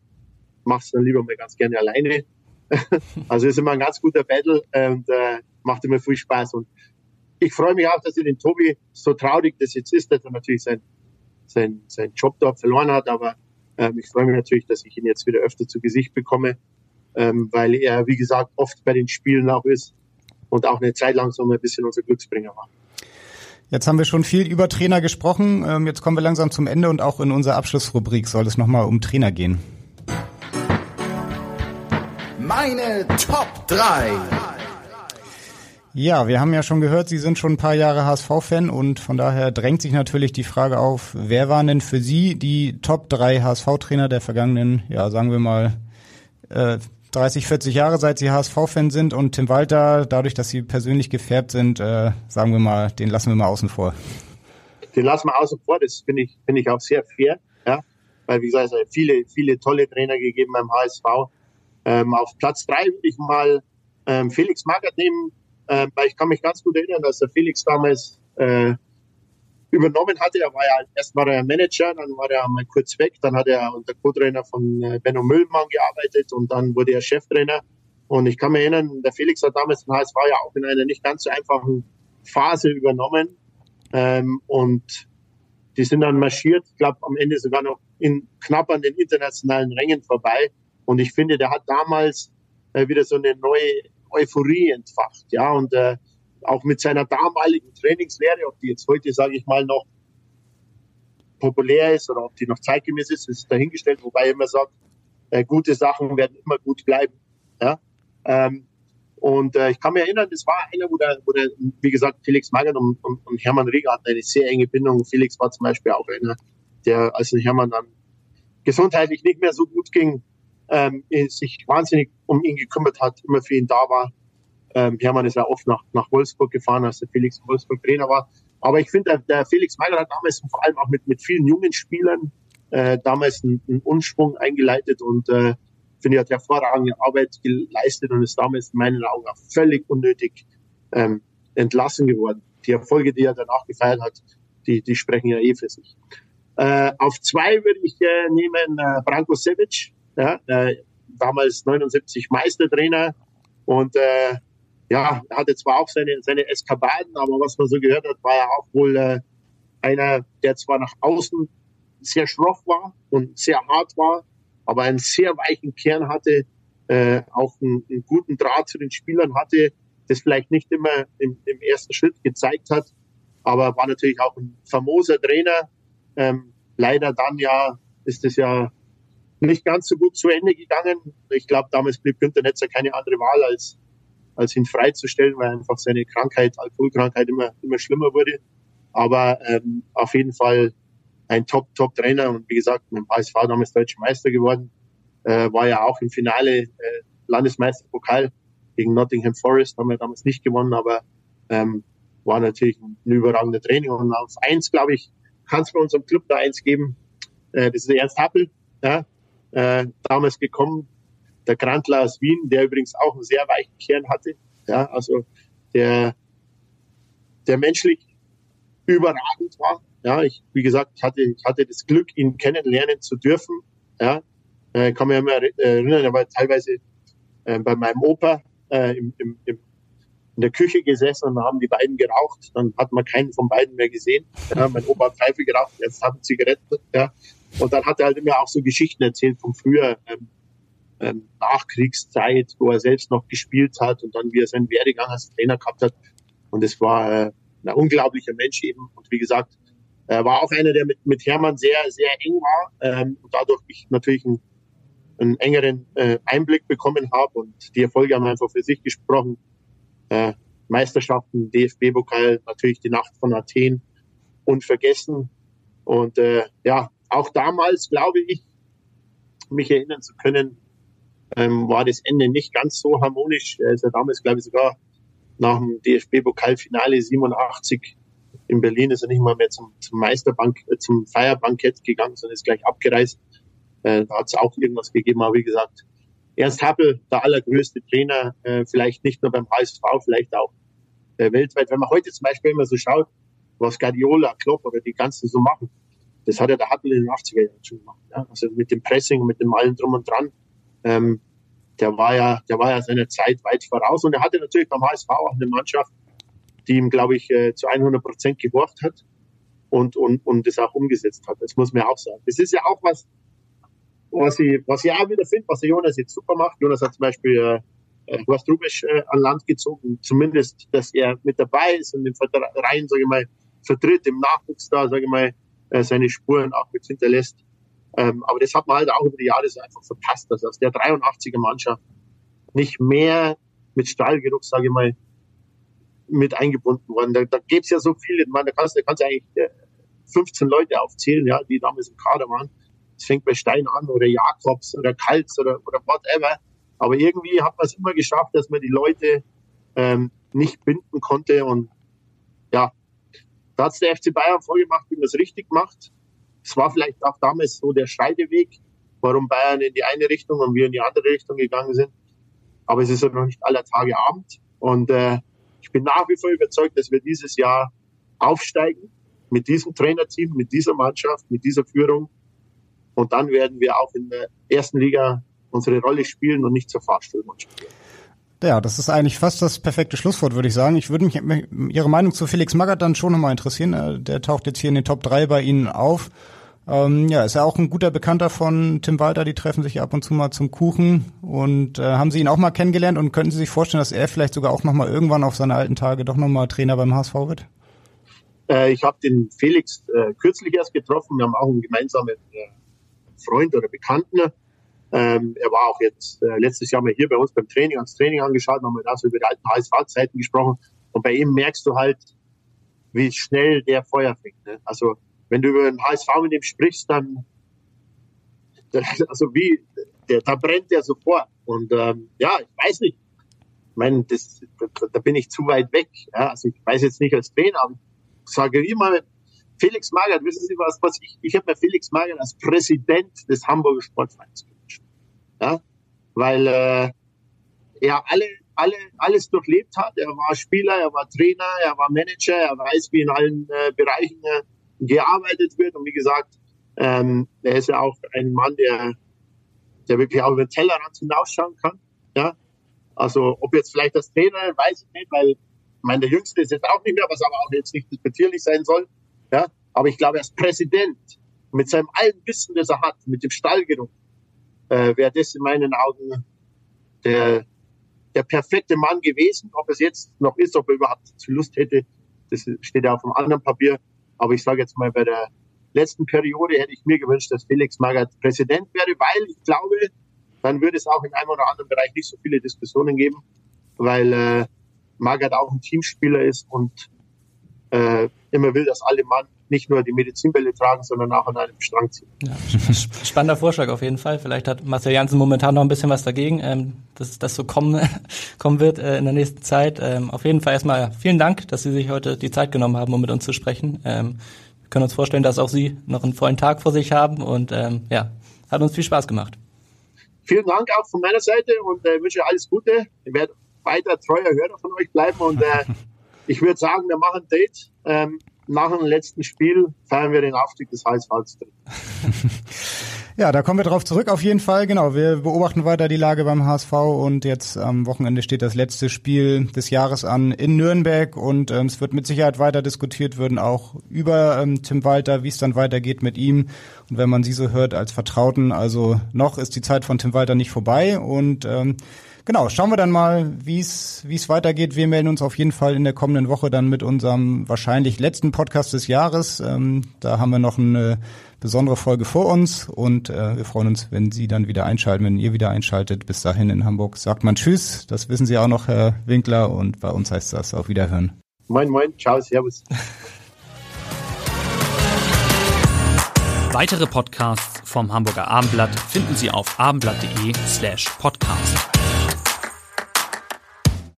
Speaker 5: macht es dann lieber mal ganz gerne alleine. also ist immer ein ganz guter Battle und äh, macht immer viel Spaß. Und ich freue mich auch, dass ich den Tobi so traurig das jetzt ist, dass er natürlich sein, sein, sein Job dort verloren hat, aber ähm, ich freue mich natürlich, dass ich ihn jetzt wieder öfter zu Gesicht bekomme, ähm, weil er, wie gesagt, oft bei den Spielen auch ist und auch eine Zeit lang so ein bisschen unser Glücksbringer war.
Speaker 4: Jetzt haben wir schon viel über Trainer gesprochen. Ähm, jetzt kommen wir langsam zum Ende und auch in unserer Abschlussrubrik soll es nochmal um Trainer gehen.
Speaker 1: Meine Top 3.
Speaker 4: Ja, wir haben ja schon gehört, Sie sind schon ein paar Jahre HSV-Fan und von daher drängt sich natürlich die Frage auf, wer waren denn für Sie die Top 3 HSV-Trainer der vergangenen, ja, sagen wir mal, äh, 30, 40 Jahre, seit Sie HSV-Fan sind und Tim Walter, dadurch, dass Sie persönlich gefärbt sind, äh, sagen wir mal, den lassen wir mal außen vor.
Speaker 5: Den lassen wir außen vor, das finde ich, finde ich auch sehr fair, ja, weil wie gesagt, es viele, viele tolle Trainer gegeben beim HSV. Ähm, auf Platz drei würde ich mal ähm, Felix Magath nehmen, ähm, weil ich kann mich ganz gut erinnern, dass der Felix damals äh, übernommen hatte. Er war ja erst war er Manager, dann war er mal kurz weg, dann hat er unter Co-Trainer von äh, Benno Müllmann gearbeitet und dann wurde er Cheftrainer. Und ich kann mich erinnern, der Felix hat damals den HSV ja auch in einer nicht ganz so einfachen Phase übernommen. Ähm, und die sind dann marschiert, ich glaube am Ende sogar noch in, knapp an den internationalen Rängen vorbei. Und ich finde, der hat damals äh, wieder so eine neue Euphorie entfacht. Ja, und äh, auch mit seiner damaligen Trainingslehre, ob die jetzt heute, sage ich mal, noch populär ist oder ob die noch zeitgemäß ist, ist dahingestellt, wobei er immer sagt, äh, gute Sachen werden immer gut bleiben. Ja? Ähm, und äh, ich kann mich erinnern, das war einer, wo der, wo der wie gesagt, Felix Magath und, und, und Hermann Rieger hatten eine sehr enge Bindung. Felix war zum Beispiel auch einer, der, als Hermann dann gesundheitlich nicht mehr so gut ging, ähm, sich wahnsinnig um ihn gekümmert hat, immer für ihn da war. Ähm, Hermann ist ja oft nach, nach Wolfsburg gefahren, als der Felix Wolfsburg Trainer war. Aber ich finde, der, der Felix Meiner hat damals vor allem auch mit, mit vielen jungen Spielern äh, damals einen, einen Umschwung eingeleitet und äh, finde ich, hat hervorragende Arbeit geleistet und ist damals in meinen Augen auch völlig unnötig ähm, entlassen geworden. Die Erfolge, die er danach gefeiert hat, die, die sprechen ja eh für sich. Äh, auf zwei würde ich äh, nehmen äh, Branko Sevic, ja, äh, damals 79 Meistertrainer und äh, ja, er hatte zwar auch seine, seine Eskapaden, aber was man so gehört hat, war er auch wohl äh, einer, der zwar nach außen sehr schroff war und sehr hart war, aber einen sehr weichen Kern hatte, äh, auch einen, einen guten Draht zu den Spielern hatte, das vielleicht nicht immer im, im ersten Schritt gezeigt hat, aber war natürlich auch ein famoser Trainer. Ähm, leider dann ja ist es ja nicht ganz so gut zu Ende gegangen. Ich glaube, damals blieb Günther Netzer keine andere Wahl, als als ihn freizustellen, weil einfach seine Krankheit, Alkoholkrankheit immer, immer schlimmer wurde. Aber ähm, auf jeden Fall ein Top-Top-Trainer und wie gesagt, mit dem HSV damals deutscher Meister geworden. Äh, war ja auch im Finale äh, Landesmeisterpokal gegen Nottingham Forest, haben wir damals nicht gewonnen, aber ähm, war natürlich ein, überragender Training. Und auf eins, glaube ich, kann es bei unserem Club da eins geben. Äh, das ist der Ernst Happel, ja, äh, damals gekommen der Grandler aus Wien, der übrigens auch einen sehr weichen Kern hatte. Ja, also der, der menschlich überragend war. Ja, ich, wie gesagt, ich hatte, ich hatte das Glück, ihn kennenlernen zu dürfen. Ja, äh, kann mich immer erinnern, er war teilweise äh, bei meinem Opa äh, im, im, in der Küche gesessen und haben die beiden geraucht. Dann hat man keinen von beiden mehr gesehen. Ja, mein Opa hat Pfeife geraucht, jetzt hat Zigaretten. Ja. Und dann hat er halt immer auch so Geschichten erzählt von früher. Ähm, Nachkriegszeit, wo er selbst noch gespielt hat und dann wie er seinen Werdegang als Trainer gehabt hat. Und es war äh, ein unglaublicher Mensch eben. Und wie gesagt, er war auch einer, der mit, mit Hermann sehr, sehr eng war ähm, und dadurch ich natürlich einen, einen engeren äh, Einblick bekommen habe und die Erfolge haben einfach für sich gesprochen. Äh, Meisterschaften, DFB-Pokal, natürlich die Nacht von Athen unvergessen. Und äh, ja, auch damals glaube ich, mich erinnern zu können, ähm, war das Ende nicht ganz so harmonisch. Er ist ja damals, glaube ich, sogar nach dem DFB-Pokalfinale 87 in Berlin ist er nicht mal mehr zum, zum Meisterbank, äh, zum Feierbankett gegangen, sondern ist gleich abgereist. Äh, da hat es auch irgendwas gegeben, aber wie gesagt, Ernst Happel, der allergrößte Trainer, äh, vielleicht nicht nur beim HSV, vielleicht auch äh, weltweit. Wenn man heute zum Beispiel immer so schaut, was Guardiola, Klopp oder die ganzen so machen, das hat ja der Happel in den 80er Jahren schon gemacht. Ja? Also mit dem Pressing, mit dem allen drum und dran. Ähm, der war ja, der war ja seiner Zeit weit voraus und er hatte natürlich beim HSV auch eine Mannschaft, die ihm, glaube ich, äh, zu 100 Prozent gehorcht hat und, und, und das auch umgesetzt hat. Das muss man auch sagen. Das ist ja auch was, was ich, was ich auch wieder finde, was der Jonas jetzt super macht. Jonas hat zum Beispiel äh, Horst Rubisch äh, an Land gezogen, zumindest, dass er mit dabei ist und im Verein, sage ich mal, vertritt, im Nachwuchs da, sage ich mal, äh, seine Spuren auch mit hinterlässt. Ähm, aber das hat man halt auch über die Jahre so einfach verpasst, dass aus der 83er Mannschaft nicht mehr mit Stallgeruch, sage ich mal, mit eingebunden worden. Da, da gäbe es ja so viele, man, da kannst du kannst eigentlich äh, 15 Leute aufzählen, ja, die damals im Kader waren. Es fängt bei Stein an oder Jakobs oder Kaltz oder, oder whatever. Aber irgendwie hat man es immer geschafft, dass man die Leute ähm, nicht binden konnte. Und ja, da hat der FC Bayern vorgemacht, wie man es richtig macht. Es war vielleicht auch damals so der Scheideweg, warum Bayern in die eine Richtung und wir in die andere Richtung gegangen sind. Aber es ist ja noch nicht aller Tage Abend. Und äh, ich bin nach wie vor überzeugt, dass wir dieses Jahr aufsteigen mit diesem Trainerteam, mit dieser Mannschaft, mit dieser Führung. Und dann werden wir auch in der ersten Liga unsere Rolle spielen und nicht zur Fahrstuhlmannschaft werden.
Speaker 4: Ja, das ist eigentlich fast das perfekte Schlusswort, würde ich sagen. Ich würde mich Ihre Meinung zu Felix Magath dann schon nochmal interessieren. Äh, der taucht jetzt hier in den Top 3 bei Ihnen auf. Ähm, ja, ist ja auch ein guter Bekannter von Tim Walter. Die treffen sich ab und zu mal zum Kuchen. Und äh, haben Sie ihn auch mal kennengelernt und könnten Sie sich vorstellen, dass er vielleicht sogar auch nochmal irgendwann auf seine alten Tage doch nochmal Trainer beim HSV wird?
Speaker 5: Äh, ich habe den Felix äh, kürzlich erst getroffen. Wir haben auch einen gemeinsamen äh, Freund oder Bekannten ähm, er war auch jetzt äh, letztes Jahr mal hier bei uns beim Training, ans Training angeschaut, haben wir da so über die alten HSV-Zeiten gesprochen. Und bei ihm merkst du halt, wie schnell der Feuer fängt. Ne? Also wenn du über den HSV mit ihm sprichst, dann also wie, der, da brennt der sofort. Und ähm, ja, ich weiß nicht. Ich meine, das, da, da bin ich zu weit weg. Ja? Also ich weiß jetzt nicht als Trainer, aber ich sage immer, Felix Magath, wissen Sie was, was ich, ich habe mir Felix Magath als Präsident des Hamburger Sportvereins ja, weil äh, er alle, alle, alles durchlebt hat. Er war Spieler, er war Trainer, er war Manager, er weiß, wie in allen äh, Bereichen äh, gearbeitet wird. Und wie gesagt, ähm, er ist ja auch ein Mann, der, der wirklich auch über den Tellerrand hinausschauen kann. Ja, also ob jetzt vielleicht das Trainer, weiß ich nicht, weil ich meine, der Jüngste ist jetzt auch nicht mehr, was aber auch jetzt nicht disputierlich sein soll. Ja, aber ich glaube, als Präsident mit seinem allen Wissen, das er hat, mit dem Stallgeruch, äh, wäre das in meinen Augen der, der perfekte Mann gewesen. Ob es jetzt noch ist, ob er überhaupt Lust hätte, das steht ja auf einem anderen Papier. Aber ich sage jetzt mal, bei der letzten Periode hätte ich mir gewünscht, dass Felix Magath Präsident wäre, weil ich glaube, dann würde es auch in einem oder anderen Bereich nicht so viele Diskussionen geben, weil äh, Magath auch ein Teamspieler ist und äh, immer will, dass alle Mann nicht nur die Medizinbälle tragen, sondern auch an einem Strang ziehen. Ja,
Speaker 3: spannender Vorschlag auf jeden Fall. Vielleicht hat Marcel Janssen momentan noch ein bisschen was dagegen, ähm, dass das so kommen, kommen wird äh, in der nächsten Zeit. Ähm, auf jeden Fall erstmal vielen Dank, dass Sie sich heute die Zeit genommen haben, um mit uns zu sprechen. Ähm, wir können uns vorstellen, dass auch Sie noch einen vollen Tag vor sich haben und ähm, ja, hat uns viel Spaß gemacht.
Speaker 5: Vielen Dank auch von meiner Seite und äh, wünsche alles Gute. Ich werde weiter treuer Hörer von euch bleiben und äh, ich würde sagen, wir machen ein Date. Ähm, nach dem letzten Spiel feiern wir den Aufstieg des HSV.
Speaker 4: Ja, da kommen wir drauf zurück auf jeden Fall. Genau, wir beobachten weiter die Lage beim HSV und jetzt am Wochenende steht das letzte Spiel des Jahres an in Nürnberg und ähm, es wird mit Sicherheit weiter diskutiert werden, auch über ähm, Tim Walter, wie es dann weitergeht mit ihm. Und wenn man sie so hört als Vertrauten, also noch ist die Zeit von Tim Walter nicht vorbei und ähm, Genau, schauen wir dann mal, wie es wie es weitergeht. Wir melden uns auf jeden Fall in der kommenden Woche dann mit unserem wahrscheinlich letzten Podcast des Jahres. Ähm, da haben wir noch eine besondere Folge vor uns und äh, wir freuen uns, wenn Sie dann wieder einschalten, wenn ihr wieder einschaltet. Bis dahin in Hamburg sagt man Tschüss. Das wissen Sie auch noch, Herr Winkler, und bei uns heißt das auf Wiederhören.
Speaker 5: Moin, moin, ciao, servus.
Speaker 2: Weitere Podcasts vom Hamburger Abendblatt finden Sie auf abendblatt.de slash podcast.